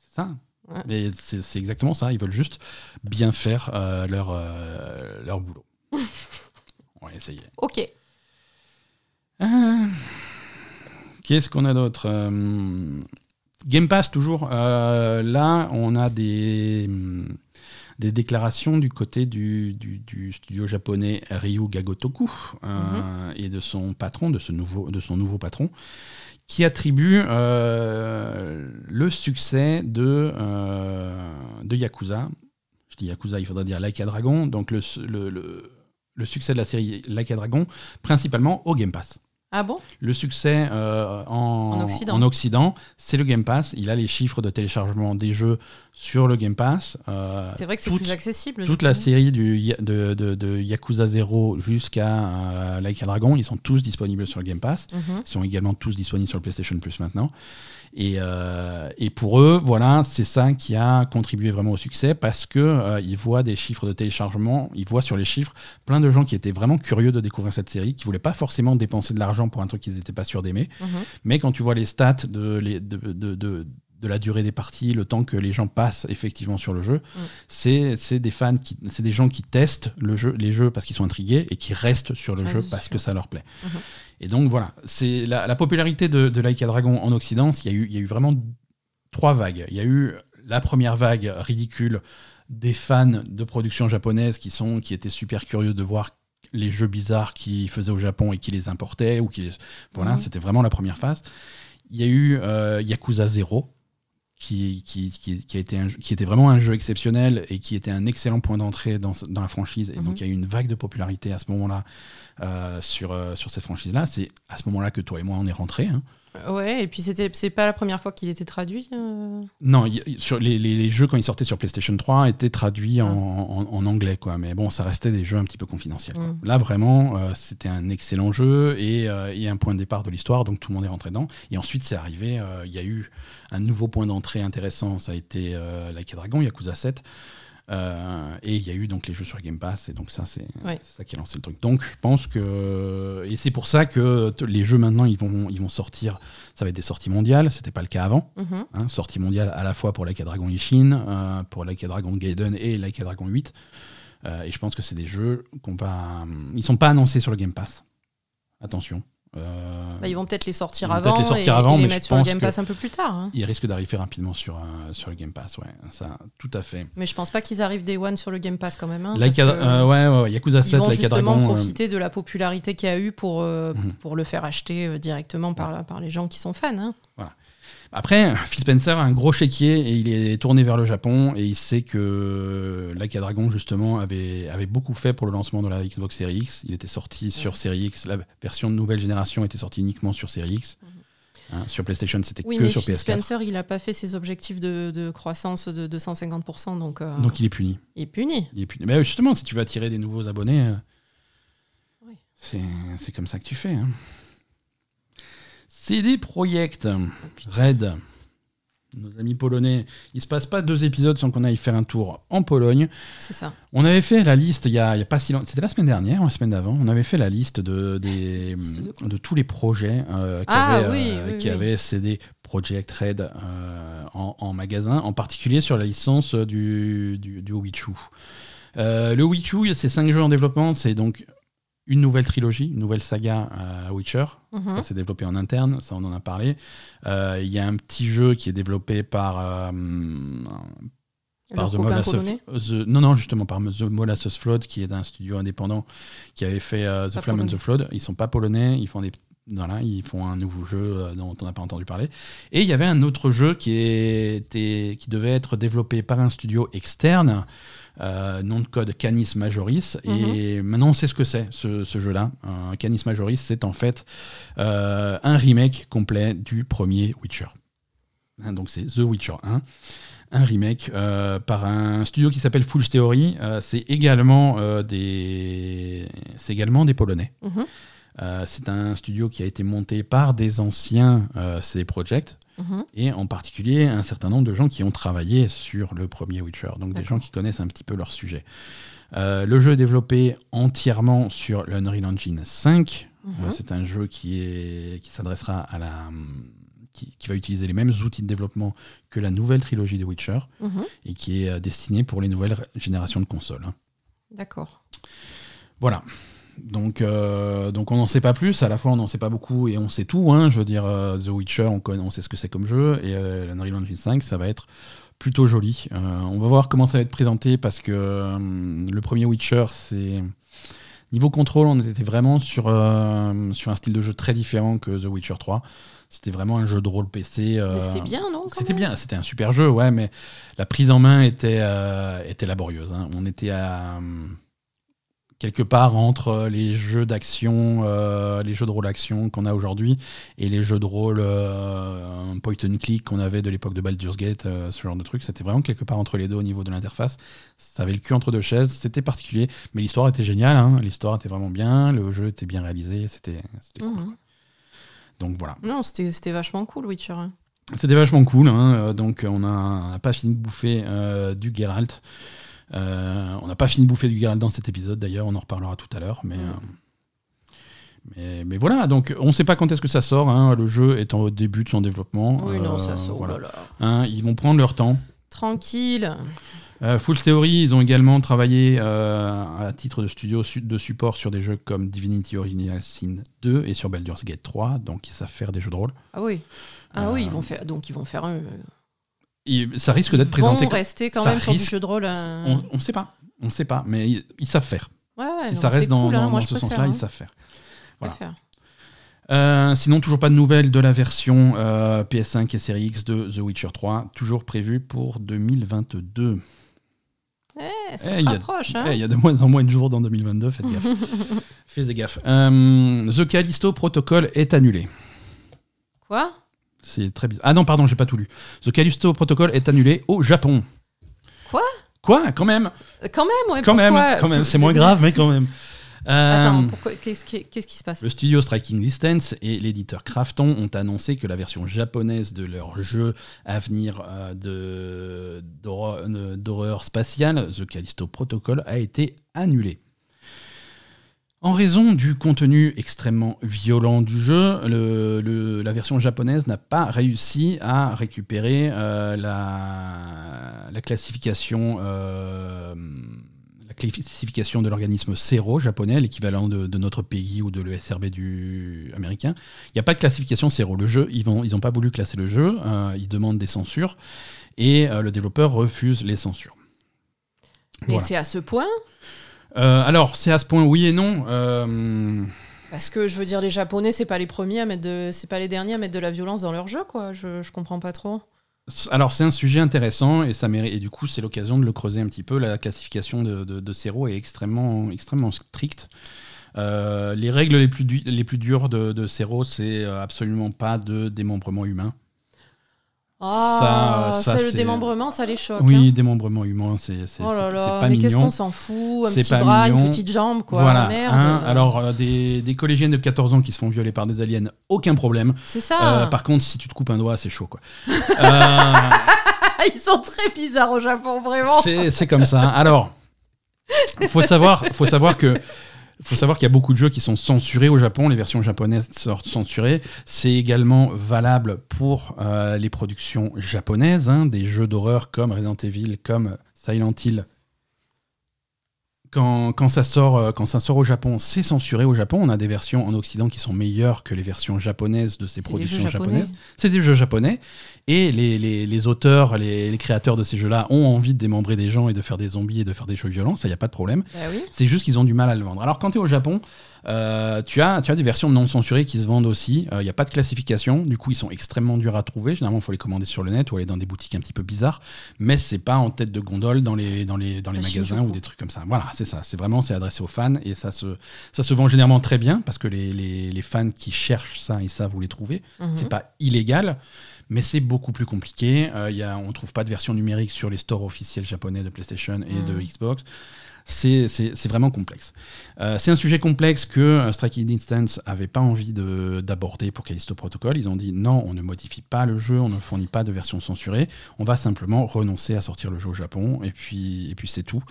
c'est ça. Ouais. Mais c'est exactement ça. Ils veulent juste bien faire euh, leur, euh, leur boulot. On va essayer. Ok. Euh, Qu'est-ce qu'on a d'autre Game Pass, toujours. Là, on a des, hum, des déclarations du côté du, du- du studio japonais Ryu Gagotoku euh, et de son patron, de, ce nouveau, de son nouveau patron, qui attribue euh, le succès de, euh, de Yakuza. Je dis Yakuza, il faudrait dire Like a Dragon. Donc, le- le succès de la série Like a Dragon, principalement au Game Pass. Ah bon? Le succès euh, en, En Occident. en Occident, c'est le Game Pass. Il a les chiffres de téléchargement des jeux sur le Game Pass. Euh, C'est vrai que c'est plus accessible. toute la série du, de- de Yakuza 0 jusqu'à euh, Like a Dragon, ils sont tous disponibles sur le Game Pass. Mhm. Ils sont également tous disponibles sur le PlayStation Plus maintenant. Et, euh, et pour eux, voilà, c'est ça qui a contribué vraiment au succès parce que euh, ils voient des chiffres de téléchargement, ils voient sur les chiffres plein de gens qui étaient vraiment curieux de découvrir cette série, qui voulaient pas forcément dépenser de l'argent pour un truc qu'ils n'étaient pas sûrs d'aimer. Mhm. Mais quand tu vois les stats de, les- de, de- de- de la durée des parties, le temps que les gens passent effectivement sur le jeu, Mm. c'est des fans, c'est des gens qui testent le jeu, les jeux parce qu'ils sont intrigués et qui restent sur le Ah jeu parce sûr. que ça leur plaît. Mhm. Et donc voilà, c'est la, la popularité de, de Like a Dragon en Occident, il y, a eu, il y a eu vraiment trois vagues. Il y a eu la première vague ridicule des fans de production japonaise qui, sont, qui étaient super curieux de voir les jeux bizarres qu'ils faisaient au Japon et qui les importaient. Ou qui les- Voilà, Mhm. c'était vraiment la première phase. Il y a eu euh, Yakuza 0, qui, qui, qui, qui a été un jeu- qui était vraiment un jeu exceptionnel et qui était un excellent point d'entrée dans, dans la franchise. Et Mhm. donc il y a eu une vague de popularité à ce moment-là euh, sur, euh, sur cette franchise-là. C'est à ce moment-là que toi et moi on est rentrés. hein. Ouais, et puis c'était c'est pas la première fois qu'il était traduit. euh? Non, y- sur les, les- les jeux quand ils sortaient sur PlayStation 3 étaient traduits en, Ah. en- en anglais, quoi. Mais bon, ça restait des jeux un petit peu confidentiels. quoi. Mm. Là, vraiment, euh, c'était un excellent jeu et, euh, et un point de départ de l'histoire, donc tout le monde est rentré dedans. Et ensuite, c'est arrivé, il y a eu un nouveau point d'entrée intéressant, ça a été euh, Like a Dragon, Yakuza 7. Euh, et il y a eu donc les jeux sur Game Pass, et donc ça, c'est Ouais. ça qui a lancé le truc. Donc, je pense que. Et c'est pour ça que les jeux maintenant, ils vont, ils vont sortir. Ça va être des sorties mondiales, c'était pas le cas avant. Mhm. Hein, sortie mondiale à la fois pour Like a Dragon Ishin, euh, pour Like a Dragon Gaiden et Like a Dragon 8. Euh, et je pense que c'est des jeux qu'on va. Ils sont pas annoncés sur le Game Pass. Attention. Euh, Bah, ils vont peut-être les sortir Ils avant les sortir et, avant, et les mais je mettre sur le Game Pass un peu plus tard. hein. ils risquent d'arriver rapidement sur, euh, sur le Game Pass, ouais. Ça, tout à fait. Mais je pense pas qu'ils arrivent Day One sur le Game Pass quand même. hein, Like a- parce que euh, ouais, ouais, Yakuza ils 7, vont Like a justement Dragon. euh, profiter de la popularité qu'il y a eu pour, euh, Mhm. pour le faire acheter euh, directement par, par les gens qui sont fans. hein. Après, Phil Spencer a un gros chéquier et il est tourné vers le Japon et il sait que Like a Dragon justement avait, avait beaucoup fait pour le lancement de la Xbox Series X. Il était sorti sur Series X, la version de nouvelle génération était sortie uniquement sur Series X. Hein, sur PlayStation, c'était Oui, que mais sur Phil PS4. Spencer, il n'a pas fait ses objectifs de, de croissance de 250%, donc, euh, Donc il est puni. il est puni. Il est puni. Mais justement, si tu veux attirer des nouveaux abonnés, euh, Oui. c'est comme ça que tu fais. Hein. CD Projekt Red, nos amis polonais. Il se passe pas deux épisodes sans qu'on aille faire un tour en Pologne. C'est ça. On avait fait la liste il y a, il y a pas si longtemps. C'était la semaine dernière ou la semaine d'avant. On avait fait la liste de, des, tous les projets euh, qui, Ah, avaient, oui, euh, oui, qui oui. avaient CD Projekt Red euh, en, en magasin, en particulier sur la licence du, du, du Witchu. Euh, le Witchu, c'est cinq jeux en développement. C'est donc une nouvelle trilogie, une nouvelle saga à Witcher. Mhm. Ça s'est développé en interne, ça on en a parlé. Euh, Il y a un petit jeu qui est développé par, euh, par The Molasses. The- non, non, justement, par The Molasses Flood, qui est un studio indépendant qui avait fait euh, The Flame and the Flood. Ils sont pas polonais, ils font des. Voilà, ils font un nouveau jeu euh, dont on n'a pas entendu parler. Et il y avait un autre jeu qui, était, qui devait être développé par un studio externe, euh, nom de code Canis Majoris. Et maintenant, on sait ce que c'est, ce, ce jeu-là. Euh, Canis Majoris, c'est en fait euh, un remake complet du premier Witcher. Hein, donc c'est The Witcher 1 un remake euh, par un studio qui s'appelle Full Theory. Euh, c'est également euh, des, c'est également des Polonais. Mhm. Euh, c'est un studio qui a été monté par des anciens euh, CD Projekt Mhm. et en particulier un certain nombre de gens qui ont travaillé sur le premier Witcher, donc des gens qui connaissent un petit peu leur sujet. Euh, le jeu est développé entièrement sur l'Unreal Engine 5. Mhm. Euh, c'est un jeu qui, est, qui s'adressera à la. Qui, qui va utiliser les mêmes outils de développement que la nouvelle trilogie de Witcher Mhm. et qui est destiné pour les nouvelles générations de consoles. hein. D'accord. Voilà. Donc, euh, donc on n'en sait pas plus. À la fois, on n'en sait pas beaucoup et on sait tout. hein. Je veux dire, euh, The Witcher, on, connaît, on sait ce que c'est comme jeu. Et euh, l'Unreal Engine 5, ça va être plutôt joli. Euh, on va voir comment ça va être présenté parce que le premier Witcher, c'est. Niveau contrôle, on était vraiment sur, sur un style de jeu très différent que The Witcher 3. C'était vraiment un jeu de rôle PC. euh, c'était bien, non c'était bien, c'était un super jeu, ouais, mais la prise en main était, euh, était laborieuse. hein. On était à, quelque part entre les jeux d'action, euh, les jeux de rôle action qu'on a aujourd'hui et les jeux de rôle euh, point and click qu'on avait de l'époque de Baldur's Gate, euh, ce genre de truc. C'était vraiment quelque part entre les deux au niveau de l'interface. Ça avait le cul entre deux chaises, c'était particulier, mais l'histoire était géniale. hein. L'histoire était vraiment bien, le jeu était bien réalisé, c'était cool. Mhm. Donc voilà. Non, c'était vachement cool, Witcher. hein. C'était vachement cool. hein. Euh, Donc, on n'a pas fini de bouffer euh, du Geralt. Euh, on n'a pas fini de bouffer du Geralt dans cet épisode, d'ailleurs. On en reparlera tout à l'heure. Mais, euh, mais, mais voilà. Donc, on ne sait pas quand est-ce que ça sort. hein. Le jeu est au début de son développement. Oui, non, Euh, ça sort. voilà. oh là là. Hein, ils vont prendre leur temps. Tranquille. Euh, Full Theory, ils ont également travaillé euh, à titre de studio de support sur des jeux comme Divinity Original Sin 2 et sur Baldur's Gate 3. Donc, ils savent faire des jeux de rôle. Ah oui. Ah Euh, oui, ils vont faire. Donc ils vont faire un. Ça risque d'être Ils présenté. comme- rester quand ça même sur du risque- jeu de rôle. euh, On ne sait pas. On ne sait pas, mais ils, ils savent faire. Ouais, ouais, si ça reste dans, cool, dans- moi, dans je ce sens-là, hein, ils savent faire. Voilà. Euh, sinon, toujours pas de nouvelles de la version euh, PS5 et Série X de The Witcher 3, toujours prévue pour 2022. Eh, ça Eh, se il y a- rapproche, hein. Eh, Il y a de moins en moins de jours dans 2022, faites gaffe. Faites gaffe. Euh, The Callisto Protocol est annulé. Quoi? C'est très bizarre. Ah non, pardon, j'ai pas tout lu. The Callisto Protocol est annulé au Japon. Quoi? Quoi? Quand même Euh, Quand même, ouais. Quand même, quand même. C'est moins grave, mais quand même. Attends, Euh, pourquoi Qu'est-ce qui, qu'est-ce qui se passe? Le studio Striking Distance et l'éditeur Krafton ont annoncé que la version japonaise de leur jeu à venir euh, de- d'horreur euh, d'horreur spatiale, The Callisto Protocol, a été annulée. En raison du contenu extrêmement violent du jeu, le- le- la version japonaise n'a pas réussi à récupérer euh, la, la classification, euh, la classification de l'organisme CERO japonais, l'équivalent de, de notre pays ou de l'ESRB du américain. Il n'y a pas de classification CERO. Le jeu, ils n'ont ils ont pas voulu classer le jeu, euh, ils demandent des censures et le développeur refuse les censures. Mais Voilà. c'est à ce point Euh, alors, c'est à ce point oui et non. Euh, Parce que je veux dire, les Japonais, c'est pas les premiers à mettre de, c'est pas les derniers à mettre de la violence dans leur jeu, quoi. Je, je comprends pas trop. Alors c'est un sujet intéressant et ça mérite et du coup c'est l'occasion de le creuser un petit peu. La classification de, de, de Cero est extrêmement extrêmement stricte. Euh, les règles les plus, du- les plus dures de, de Zero, c'est absolument pas de démembrement humain. Ah, ça, ça, c'est le démembrement, ça les choque. Oui, hein. démembrement humain, c'est c'est- Oh pas mais qu'est-ce qu'on s'en fout Un C'est petit pas bras, mignon. une petite jambe, quoi. voilà. Merde. hein. alors, euh, des, des collégiennes de 14 ans qui se font violer par des aliens, aucun problème. c'est ça. Euh, par contre, si tu te coupes un doigt, c'est chaud, quoi. Euh, Ils sont très bizarres au Japon, vraiment. c'est c'est comme ça. Alors, faut savoir, faut savoir que. Faut savoir qu'il y a beaucoup de jeux qui sont censurés au Japon, les versions japonaises sortent censurées. C'est également valable pour euh, les productions japonaises, hein, des jeux d'horreur comme Resident Evil, comme Silent Hill. Quand, quand ça sort, euh, quand ça sort au Japon, c'est censuré au Japon. On a des versions en Occident qui sont meilleures que les versions japonaises de ces productions japonaises. C'est des jeux japonais. Et les, les- les auteurs, les, les créateurs de ces jeux-là ont envie de démembrer des gens et de faire des zombies et de faire des jeux violents. Ça, il n'y a pas de problème. Bah oui. C'est juste qu'ils ont du mal à le vendre. Alors, quand tu es au Japon, euh, tu, as, tu as des versions non censurées qui se vendent aussi. Il n'y a pas de classification. Du coup, ils sont extrêmement durs à trouver. Généralement, il faut les commander sur le net ou aller dans des boutiques un petit peu bizarres. Mais c'est pas en tête de gondole dans les, dans les, dans les magasins ou des trucs comme ça. Voilà, c'est ça. C'est vraiment c'est adressé aux fans et ça se, ça se vend généralement très bien parce que les, les, les fans qui cherchent ça, ils savent où les trouver. Mhm. C'est pas illégal, mais c'est beaucoup plus compliqué. Euh, y a, on ne trouve pas de version numérique sur les stores officiels japonais de PlayStation et de Mhm. Xbox. C'est vraiment complexe. Euh, c'est un sujet complexe que euh, Striking Distance avait pas envie de- d'aborder pour Callisto Protocol. Ils ont dit non, on ne modifie pas le jeu, on ne fournit pas de version censurée. On va simplement renoncer à sortir le jeu au Japon et puis, et puis c'est tout.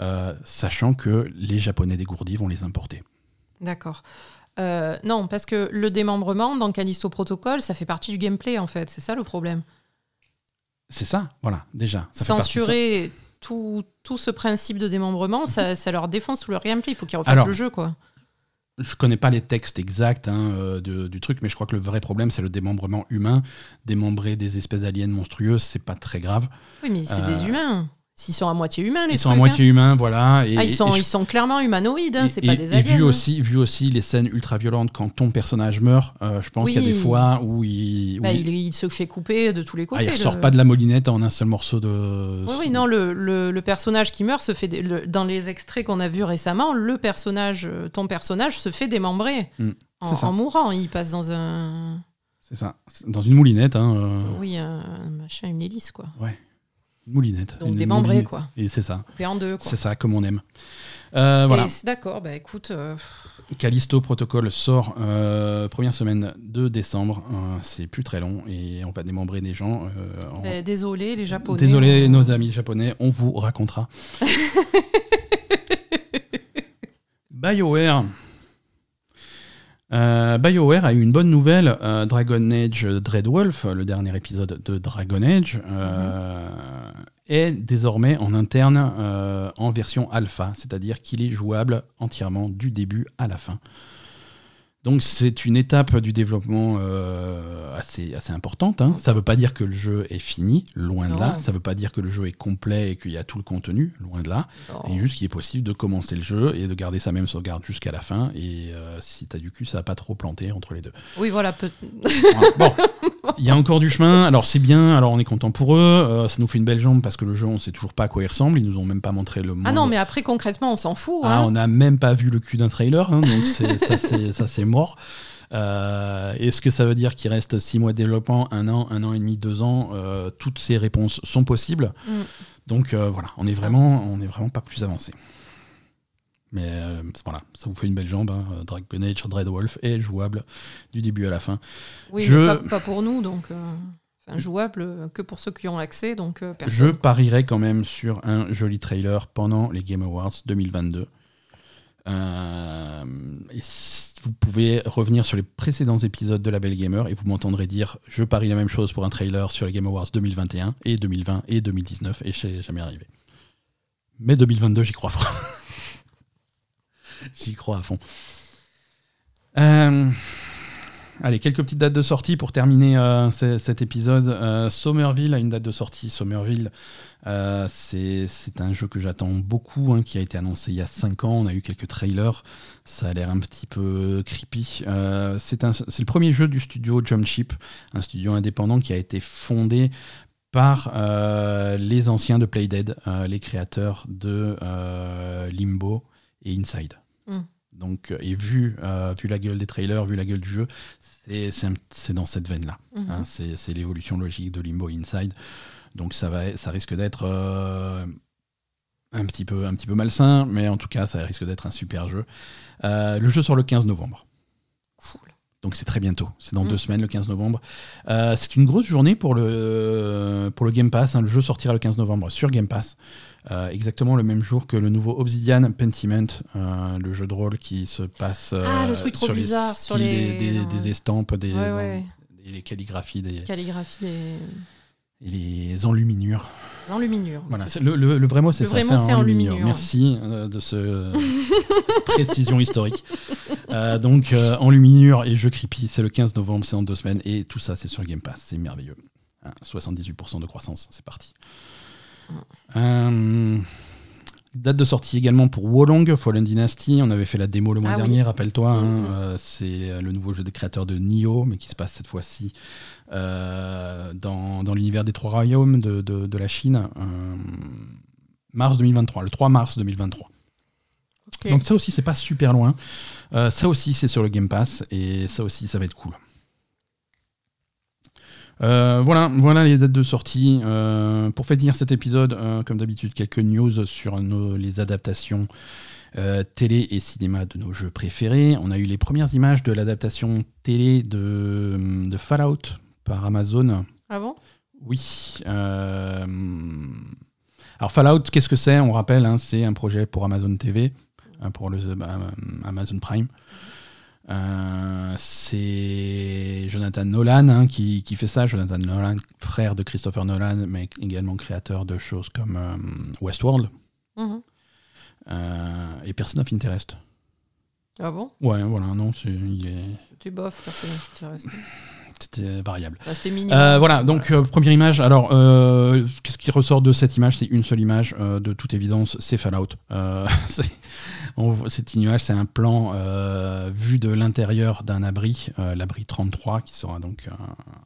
Euh, sachant que les Japonais dégourdis vont les importer. D'accord. Euh, non, parce que le démembrement dans Callisto Protocol, ça fait partie du gameplay en fait. C'est ça le problème. C'est ça, voilà, déjà. Ça. Censurer tout, tout ce principe de démembrement, ça, ça leur défonce tout leur gameplay. Il faut qu'ils refassent Alors, le jeu, quoi. Je connais pas les textes exacts hein, euh, de- du truc, mais je crois que le vrai problème, c'est le démembrement humain. Démembrer des espèces d'aliens monstrueuses, c'est pas très grave. Oui, mais c'est Euh, des humains. S'ils sont à moitié humains, les Ils sont à moitié humains, voilà. Et, hein. Ah, ils, et- sont, et ils sont clairement humanoïdes, hein, et- c'est et- pas des et aliens. vu hein. aussi, vu aussi les scènes ultra violentes quand ton personnage meurt, euh, je pense qu'il y a des fois où il, où Bah, il- il, se fait couper de tous les ah, côtés. il le- ressort pas de la molinette en un seul morceau de. Oui, oui, non, le, le- le personnage qui meurt se fait. dé- dans les extraits qu'on a vus récemment, le personnage, euh, ton personnage se fait démembrer Mm, en, mourant. Il passe dans un. C'est ça. Dans une moulinette, hein, euh, Oui, un, machin, une hélice, quoi. une moulinette. Donc une démembré, moulinette. quoi. Et c'est ça. Coupé en deux, quoi. C'est ça, comme on aime. Euh, voilà. D'accord, bah écoute. euh, Callisto Protocol sort euh, première semaine de décembre. C'est plus très long et on va démembrer des gens. en- bah, désolé, les Japonais. Désolé, nos amis japonais, on vous racontera. BioWare. Euh, BioWare a eu une bonne nouvelle. euh, Dragon Age Dreadwolf, le dernier épisode de Dragon Age, euh, est désormais en interne en version alpha, c'est-à-dire qu'il est jouable entièrement du début à la fin. Donc c'est une étape du développement euh, assez, assez importante. hein. Ça ne veut pas dire que le jeu est fini, loin de là. Non. Ça ne veut pas dire que le jeu est complet et qu'il y a tout le contenu, loin de là. Bon. Et juste qu'il est possible de commencer le jeu et de garder sa même sauvegarde jusqu'à la fin. Et euh, si tu as du cul, ça va pas trop planter entre les deux. Oui, voilà. peut- Voilà. Bon, il y a encore du chemin. Alors c'est bien, alors on est content pour eux. Euh, ça nous fait une belle jambe parce que le jeu, on sait toujours pas à quoi il ressemble. Ils nous ont même pas montré le Ah non, moindre- mais après, concrètement, on s'en fout. ah, hein. on n'a même pas vu le cul d'un trailer, hein, donc c'est- ça c'est ça, c'est mort. Euh, Est-ce que ça veut dire qu'il reste six mois de développement, un an, un an et demi, deux ans Euh, Toutes ces réponses sont possibles. Mm. Donc euh, voilà, on est, vraiment, on est vraiment pas plus avancé. Mais euh, voilà, ça vous fait une belle jambe. Hein. Dragon Age Dreadwolf est jouable du début à la fin. Oui, Je- mais pas, pas pour nous, donc. euh, Enfin, jouable euh, que pour ceux qui ont accès, donc euh, personne. Je parierais quand même sur un joli trailer pendant les Game Awards 2022. Euh, et si- vous pouvez revenir sur les précédents épisodes de La Belle Gamer et vous m'entendrez dire je parie la même chose pour un trailer sur les Game Awards 2021 et 2020 et 2019 et c'est jamais arrivé. Mais 2022, j'y crois fort. j'y crois à fond. Euh, Allez, quelques petites dates de sortie pour terminer euh, ce- cet épisode. Euh, Somerville a une date de sortie. Somerville, c'est un jeu que j'attends beaucoup, hein, qui a été annoncé il y a 5 ans. On a eu quelques trailers. Ça a l'air un petit peu creepy. C'est le premier jeu du studio Jump Ship, un studio indépendant qui a été fondé par les anciens de Playdead, les créateurs de Limbo et Inside. Mm. Donc, et vu, euh, vu la gueule des trailers, vu la gueule du jeu, c'est- dans cette veine-là. Hein. c'est c'est l'évolution logique de Limbo Inside. Donc ça, va, ça risque d'être euh, un, petit peu, un petit peu malsain, mais en tout cas, ça risque d'être un super jeu. Euh, le jeu sort le 15 novembre. Cool. Donc c'est très bientôt, c'est dans Mm. deux semaines, le 15 novembre. Euh, c'est une grosse journée pour le, pour le Game Pass. hein. Le jeu sortira le 15 novembre sur Game Pass, Euh, exactement le même jour que le nouveau Obsidian Pentiment, euh, le jeu de rôle qui se passe Ah, le truc trop sur les bizarre, sur styles les- des, des- estampes, des, Ouais, ouais. et les calligraphies, des, Calligraphie des et les enluminures. des enluminures. Voilà, c'est le, le- le vrai mot c'est Le ça, vrai mot, c'est enluminure. Merci euh, de ce précision historique. Euh, donc euh, enluminure et jeu creepy, c'est le 15 novembre, c'est en deux semaines et tout ça c'est sur le Game Pass, c'est merveilleux. Hein, 78% de croissance, c'est parti. Euh, date de sortie également pour Wolong Fallen Dynasty. On avait fait la démo le mois Ah oui. dernier, rappelle-toi. hein, euh, c'est le nouveau jeu des créateurs de Nioh, mais qui se passe cette fois-ci dans, dans l'univers des trois royaumes de, de- de la Chine. euh, mars 2023, le 3 mars 2023. Ok. Donc ça aussi, c'est pas super loin. Euh, ça aussi, c'est sur le Game Pass, et ça aussi, ça va être cool. Euh, voilà, voilà les dates de sortie. Euh, pour finir cet épisode, euh, comme d'habitude, quelques news sur nos- les adaptations euh, télé et cinéma de nos jeux préférés. On a eu les premières images de l'adaptation télé de, de Fallout par Amazon. Ah bon? Oui. euh, alors Fallout, qu'est-ce que c'est? On rappelle, hein, c'est un projet pour Amazon TV, hein, pour le bah, Amazon Prime. Euh, c'est Jonathan Nolan hein, qui, qui fait ça. Jonathan Nolan, frère de Christopher Nolan, mais également créateur de choses comme euh, Westworld Mhm. euh, et Person of Interest. Ah bon? Ouais, voilà, non, c'est est- Tu bof, personne ne t'intéresse. C'était variable. Ah, C'était mignon. Euh, voilà, donc euh, première image. Alors, euh, qu'est-ce qui ressort de cette image? C'est une seule image, euh, de toute évidence, c'est Fallout. Euh, c'est- on cette image, c'est un plan euh, vu de l'intérieur d'un abri, euh, l'abri 33, qui sera donc euh,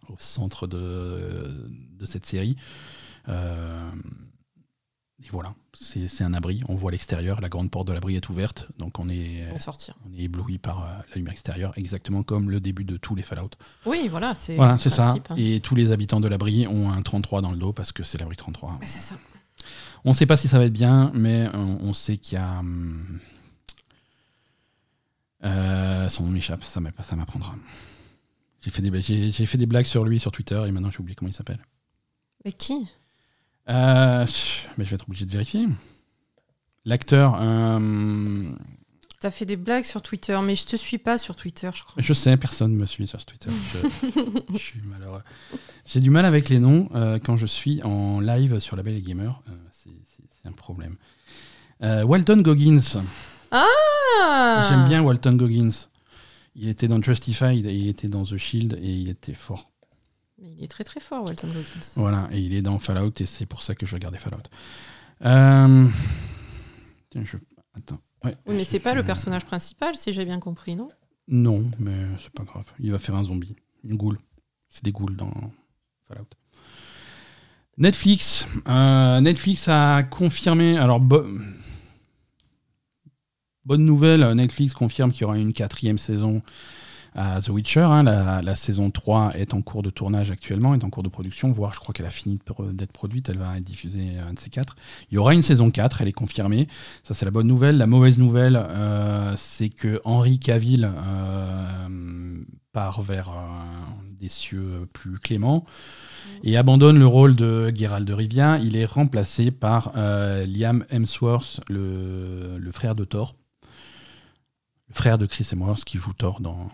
au centre de, de cette série. Euh, et voilà, c'est un abri. On voit l'extérieur, la grande porte de l'abri est ouverte, donc on est, On est ébloui par euh, la lumière extérieure, exactement comme le début de tous les Fallout. Oui, voilà, c'est Voilà, c'est ça. hein. Et tous les habitants de l'abri ont un 33 dans le dos parce que c'est l'abri 33. Ouais, C'est ça. On ne sait pas si ça va être bien, mais on, on sait qu'il y a. hum, euh, son nom m'échappe, ça m'a- ça m'apprendra. J'ai fait, des, fait des blagues sur lui sur Twitter et maintenant j'ai oublié comment il s'appelle. Mais qui? Euh, mais je vais être obligé de vérifier. L'acteur, euh, T'as fait des blagues sur Twitter, mais je te suis pas sur Twitter, je crois. je sais, personne ne me suit sur Twitter. Je, je suis malheureux. J'ai du mal avec les noms euh, quand je suis en live sur la Belle et Gamer. euh, c'est, un problème. Euh, Walton Goggins. Ah J'aime bien Walton Goggins. Il était dans Justified et il était dans The Shield et il était fort. Mais il est très très fort, Walton Goggins. Voilà, et il est dans Fallout et c'est pour ça que je regardais Fallout. Euh, tiens, je... Attends. Ouais. Oui, mais c'est pas le personnage principal, si j'ai bien compris, non? Non, mais c'est pas grave. Il va faire un zombie. Une goule. C'est des goules dans Fallout. Netflix. Euh, Netflix a confirmé. Alors, bo- bonne nouvelle. Netflix confirme qu'il y aura une quatrième saison à The Witcher. hein. La, saison 3 est en cours de tournage actuellement, est en cours de production, voire je crois qu'elle a fini d'être produite. Elle va être diffusée un de ces quatre. Il y aura une saison 4, elle est confirmée. Ça, c'est la bonne nouvelle. La mauvaise nouvelle, euh, c'est que Henry Cavill euh, part vers des cieux plus cléments et abandonne le rôle de Geralt de Rivia. Il est remplacé par euh, Liam Hemsworth, le, le frère de Thor. Le frère de Chris Hemsworth qui joue Thor dans.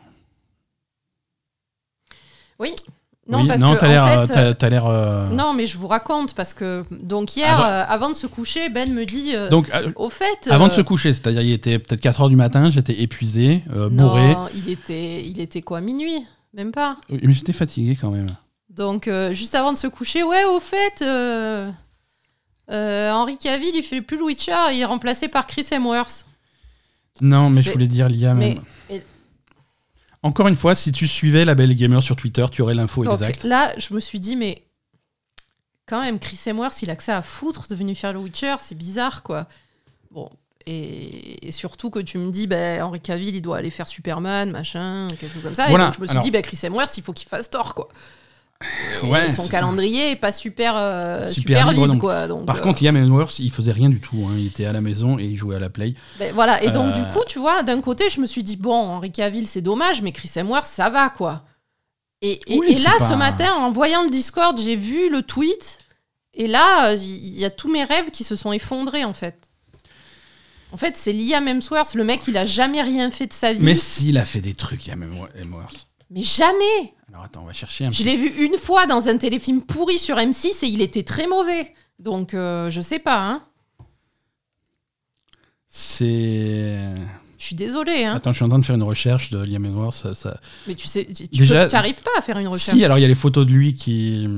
Oui. Non, Oui, parce non, que t'as en fait, euh, t'as l'air. euh, Non, mais je vous raconte parce que donc hier, Avant- euh, avant de se coucher, Ben me dit. euh, Donc, au fait. avant de se coucher, c'est-à-dire il était peut-être 4 heures du matin, j'étais épuisé, bourré. Non, il était, il était quoi minuit, même pas. Oui, Mais j'étais fatigué quand même. Donc juste avant de se coucher, ouais, au fait, Henry Cavill, il fait plus le Witcher, il est remplacé par Chris Hemsworth. Non, mais je Mais- voulais dire Liam. mais- et- Encore une fois, si tu suivais la Belle Gamer sur Twitter, tu aurais l'info exacte. là, je me suis dit, mais quand même, Chris Hemsworth, il a que ça à foutre de venir faire le Witcher, c'est bizarre, quoi. Bon, Et, et surtout que tu me dis, ben, Henri Cavill, il doit aller faire Superman, machin, quelque chose comme ça. Voilà, Et donc, je me suis alors- dit, ben, Chris Hemsworth, il faut qu'il fasse Thor, quoi. Ouais, son calendrier est pas super, euh, Super super, libre, vide, quoi. Donc, Par euh, contre, Liam Hemsworth, il faisait rien du tout. hein. Il était à la maison et il jouait à la play. ben, voilà. Et donc, Euh, du coup, tu vois, d'un côté, je me suis dit, bon, Henri Cavill, c'est dommage, mais Chris Hemsworth, ça va, quoi. Et, et- Oui, et c'est là, pas- ce matin, en voyant le Discord, j'ai vu le tweet. Et là, euh, il y a tous mes rêves qui se sont effondrés, en fait. En fait, c'est Liam Hemsworth, le mec, il a jamais rien fait de sa vie. Mais Mais, s'il a fait des trucs, Liam Hemsworth. jamais Alors attends, on va chercher un Je petit l'ai vu une fois dans un téléfilm pourri sur M6 et il était très mauvais. Donc, euh, je sais pas, hein. C'est. Je suis désolée, hein. Attends, je suis en train de faire une recherche de Liam Hemsworth. Ça, ça- Mais tu sais, tu Déjà- n'arrives pas à faire une recherche. Si, alors il y a les photos de lui qui.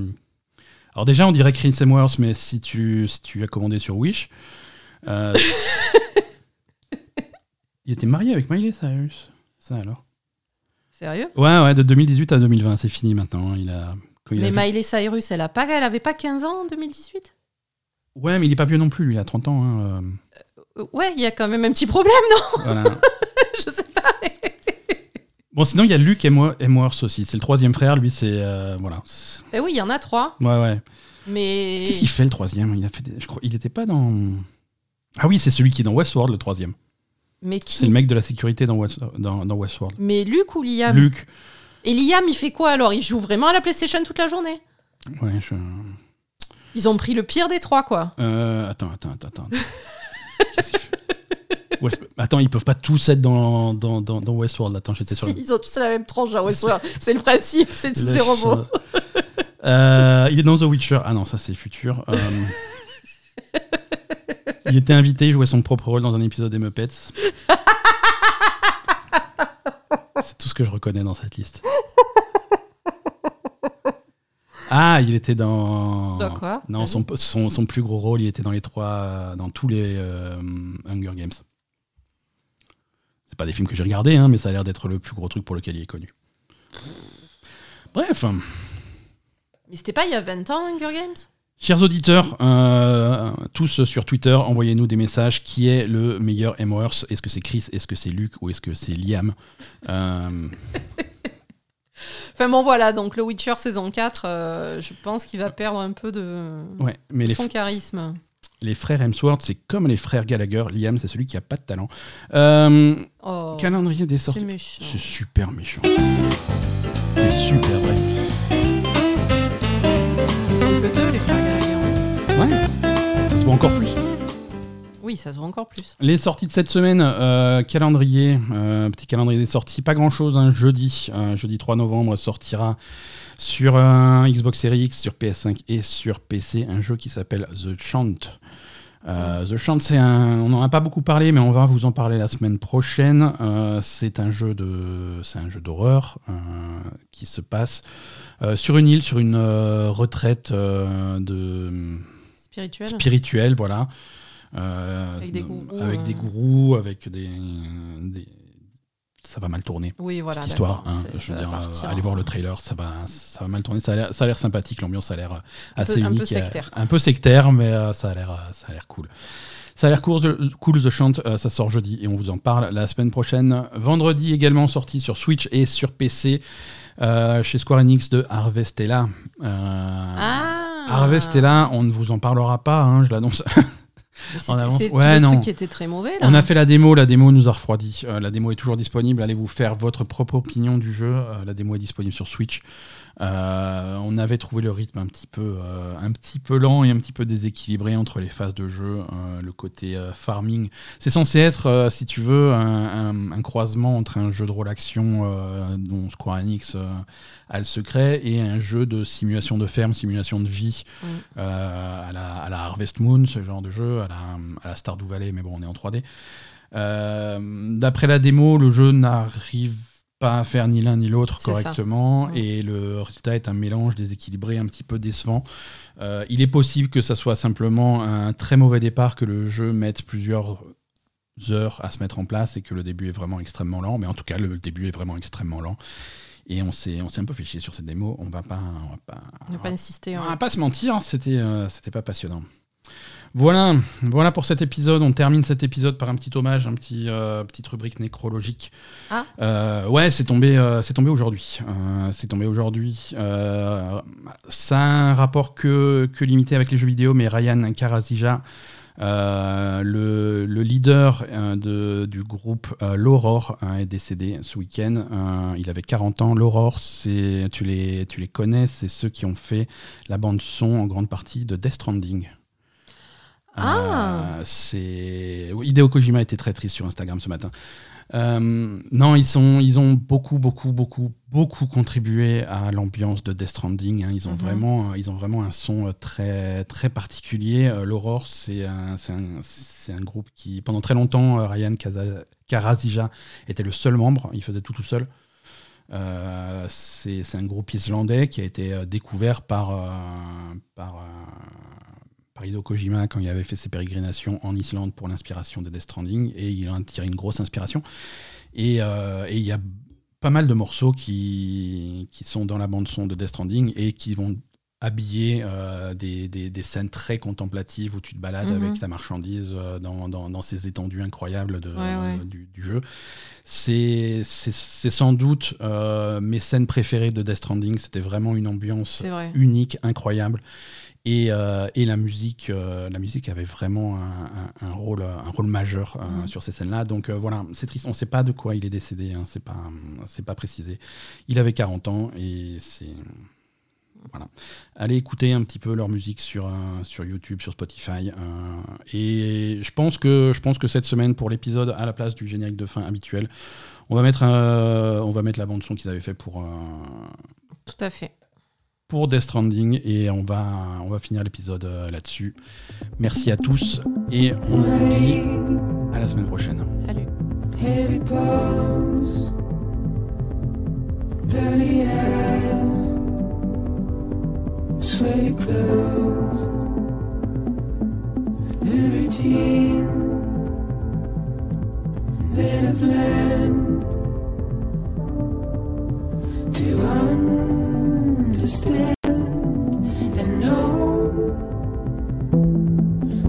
Alors déjà, on dirait Chris Hemsworth, mais si tu, si tu as commandé sur Wish. euh, il était marié avec Miley Cyrus. Ça alors Sérieux? Ouais, ouais, de 2018 à 2020, c'est fini maintenant. Il a. quand il Mais a fait- Miley Cyrus, elle, a pas, elle avait pas 15 ans en 2018 Ouais, mais il est pas vieux non plus, lui, il a 30 ans. hein, euh, Euh, Ouais, il y a quand même un petit problème, non? Voilà. Je sais pas. Bon, sinon, il y a Luke Hemsworth Hemsworth aussi. C'est le troisième frère, lui, c'est. euh, voilà. C'est- Eh oui, il y en a trois. Ouais, ouais. Mais. Qu'est-ce qu'il fait le troisième? Il a fait. des- Je crois. Il était pas dans. Ah oui, c'est celui qui est dans Westworld, le troisième. Mais C'est le qui mec de la sécurité dans, West- dans, dans Westworld. Mais Luc ou Liam Luke. Et Liam, il fait quoi alors? Il joue vraiment à la PlayStation toute la journée? Ouais, je... Ils ont pris le pire des trois, quoi. Euh, attends, attends, attends, attends. West- Attends, ils peuvent pas tous être dans, dans, dans, dans Westworld. Attends, j'étais sur Si, le- ils ont tous la même tranche dans Westworld. C'est le principe, c'est tous ces robots. Euh, il est dans The Witcher. Ah non, ça c'est futur. Euh, il était invité, il jouait son propre rôle dans un épisode des Muppets. C'est tout ce que je reconnais dans cette liste. Ah, il était dans. Dans quoi? Non, son, son, son plus gros rôle, il était dans les trois, dans tous les euh, Hunger Games. C'est pas des films que j'ai regardés, hein, mais ça a l'air d'être le plus gros truc pour lequel il est connu. Bref, Mais c'était pas il y a 20 ans, Hunger Games? Chers auditeurs, euh, tous sur Twitter, envoyez-nous des messages. Qui est le meilleur Hemsworth Est-ce que c'est Chris? Est-ce que c'est Luke Ou est-ce que c'est Liam? Euh, Enfin bon, voilà, donc le Witcher saison 4, euh, je pense qu'il va perdre un peu de Ouais, mais les, son charisme. les frères Hemsworth, c'est comme les frères Gallagher. Liam, c'est celui qui a pas de talent. Oh, calendrier des c'est sorties. C'est super méchant. C'est super vrai. Ils sont que deux, les frères. Ouais. Ça se voit encore plus. Oui, ça se voit encore plus. Les sorties de cette semaine, euh, calendrier, euh, petit calendrier des sorties, pas grand chose. jeudi, euh, jeudi 3 novembre, sortira sur Xbox Series X, sur PS5 et sur PC un jeu qui s'appelle The Chant. Euh, The Chant, c'est un, on n'en a pas beaucoup parlé, mais on va vous en parler la semaine prochaine. Euh, c'est un jeu de, c'est un jeu d'horreur euh, qui se passe sur une île, sur une retraite de Spirituel voilà. Euh, Avec des gourous, avec euh. des gourous, avec des, des- ça va mal tourner. Oui, voilà. cette histoire, hein. je veux dire, partir euh, allez voir le trailer, ça va, ça va mal tourner. Ça a l'air, sympathique, l'ambiance a l'air euh, Un peu- assez un peu unique, et, euh, sectaire. un peu sectaire, mais euh, ça a l'air, euh, ça a l'air cool. Ça a l'air cool, The- cool The Chant, euh, ça sort jeudi et on vous en parle la semaine prochaine. Vendredi également sorti sur Switch et sur PC euh, chez Square Enix de Harvestella. Euh, Ah Harvestella, on ne vous en parlera pas, hein, je l'annonce. C'est Ouais, truc qui était très mauvais, là. On a fait la démo, la démo nous a refroidi. Euh, la démo est toujours disponible, allez vous faire votre propre opinion du jeu. Euh, la démo est disponible sur Switch. Euh, on avait trouvé le rythme un petit, peu, euh, un petit peu lent et un petit peu déséquilibré entre les phases de jeu, euh, le côté farming. C'est censé être, si tu veux, un, un- un croisement entre un jeu de rôle action dont Square Enix a le secret et un jeu de simulation de ferme, simulation de vie Mm. à, la, à la Harvest Moon, ce genre de jeu, à la, à la Stardew Valley, mais bon, on est en 3D. Euh, D'après la démo, le jeu n'arrive pas à faire ni l'un ni l'autre correctement Mm. et le résultat est un mélange déséquilibré, un petit peu décevant. Euh, il est possible que ça soit simplement un très mauvais départ, que le jeu mette plusieurs heures à se mettre en place et que le début est vraiment extrêmement lent, mais en tout cas le début est vraiment extrêmement lent. Et on s'est on s'est un peu fait chier sur cette démo. On va pas, on va pas, Ne pas insister. on hein. va pas se mentir, c'était euh, c'était pas passionnant. Voilà, voilà pour cet épisode. On termine cet épisode par un petit hommage, un petit euh, petite rubrique nécrologique. Ah. Euh, ouais, c'est tombé, euh, c'est tombé aujourd'hui. C'est tombé aujourd'hui. Ça a un rapport que, que limité avec les jeux vidéo, mais Ryan Karazija, le, le leader de, du groupe L'Aurore, hein, est décédé ce week-end. Il avait 40 ans. L'Aurore, c'est tu les, tu les connais, c'est ceux qui ont fait la bande son en grande partie de Death Stranding. Ah. Euh, c'est Hideo Kojima était très triste sur Instagram ce matin. Euh, non, ils, sont, ils ont beaucoup, beaucoup, beaucoup, beaucoup contribué à l'ambiance de Death Stranding. hein. Ils, ont Mhm. vraiment, ils ont vraiment un son euh, très, très particulier. L'Aurore, c'est un, un, un groupe qui, pendant très longtemps, Ryan Karazija était le seul membre. Il faisait tout tout seul. Euh, c'est un groupe islandais qui a été découvert par, euh, par, par Hideo Kojima quand il avait fait ses pérégrinations en Islande pour l'inspiration de Death Stranding et il en a tiré une grosse inspiration. Et euh, et il y a pas mal de morceaux qui, qui sont dans la bande-son de Death Stranding et qui vont habiller euh, des, des- des scènes très contemplatives où tu te balades Mhm. avec ta marchandise euh, dans, dans- dans ces étendues incroyables de, Ouais, ouais. du, du jeu. C'est sans doute mes scènes préférées de Death Stranding. C'était vraiment une ambiance unique, incroyable. Et, euh, et la musique, euh, la musique avait vraiment un, un- un rôle, un rôle majeur euh, Mhm. sur ces scènes-là. Donc voilà, c'est triste. On ne sait pas de quoi il est décédé. Hein, c'est pas, c'est pas précisé. Il avait 40 ans et c'est voilà. Allez écouter un petit peu leur musique sur, euh, sur YouTube, sur Spotify. euh, et je pense, que, je pense que cette semaine, pour l'épisode, à la place du générique de fin habituel, on va mettre, euh, on va mettre la bande-son qu'ils avaient fait pour, Tout à fait. Pour Death Stranding et on va, on va finir l'épisode euh, là-dessus. Merci à tous et on vous dit à la semaine prochaine. Salut. Understand and know,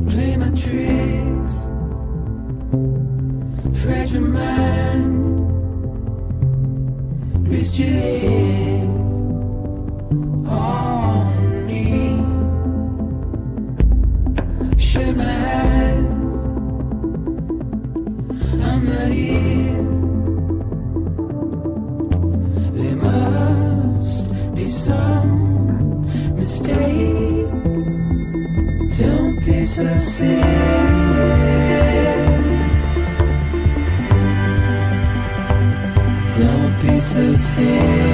play my tricks fragile mind. Rest your serious. Don't be so serious. Don't be so serious.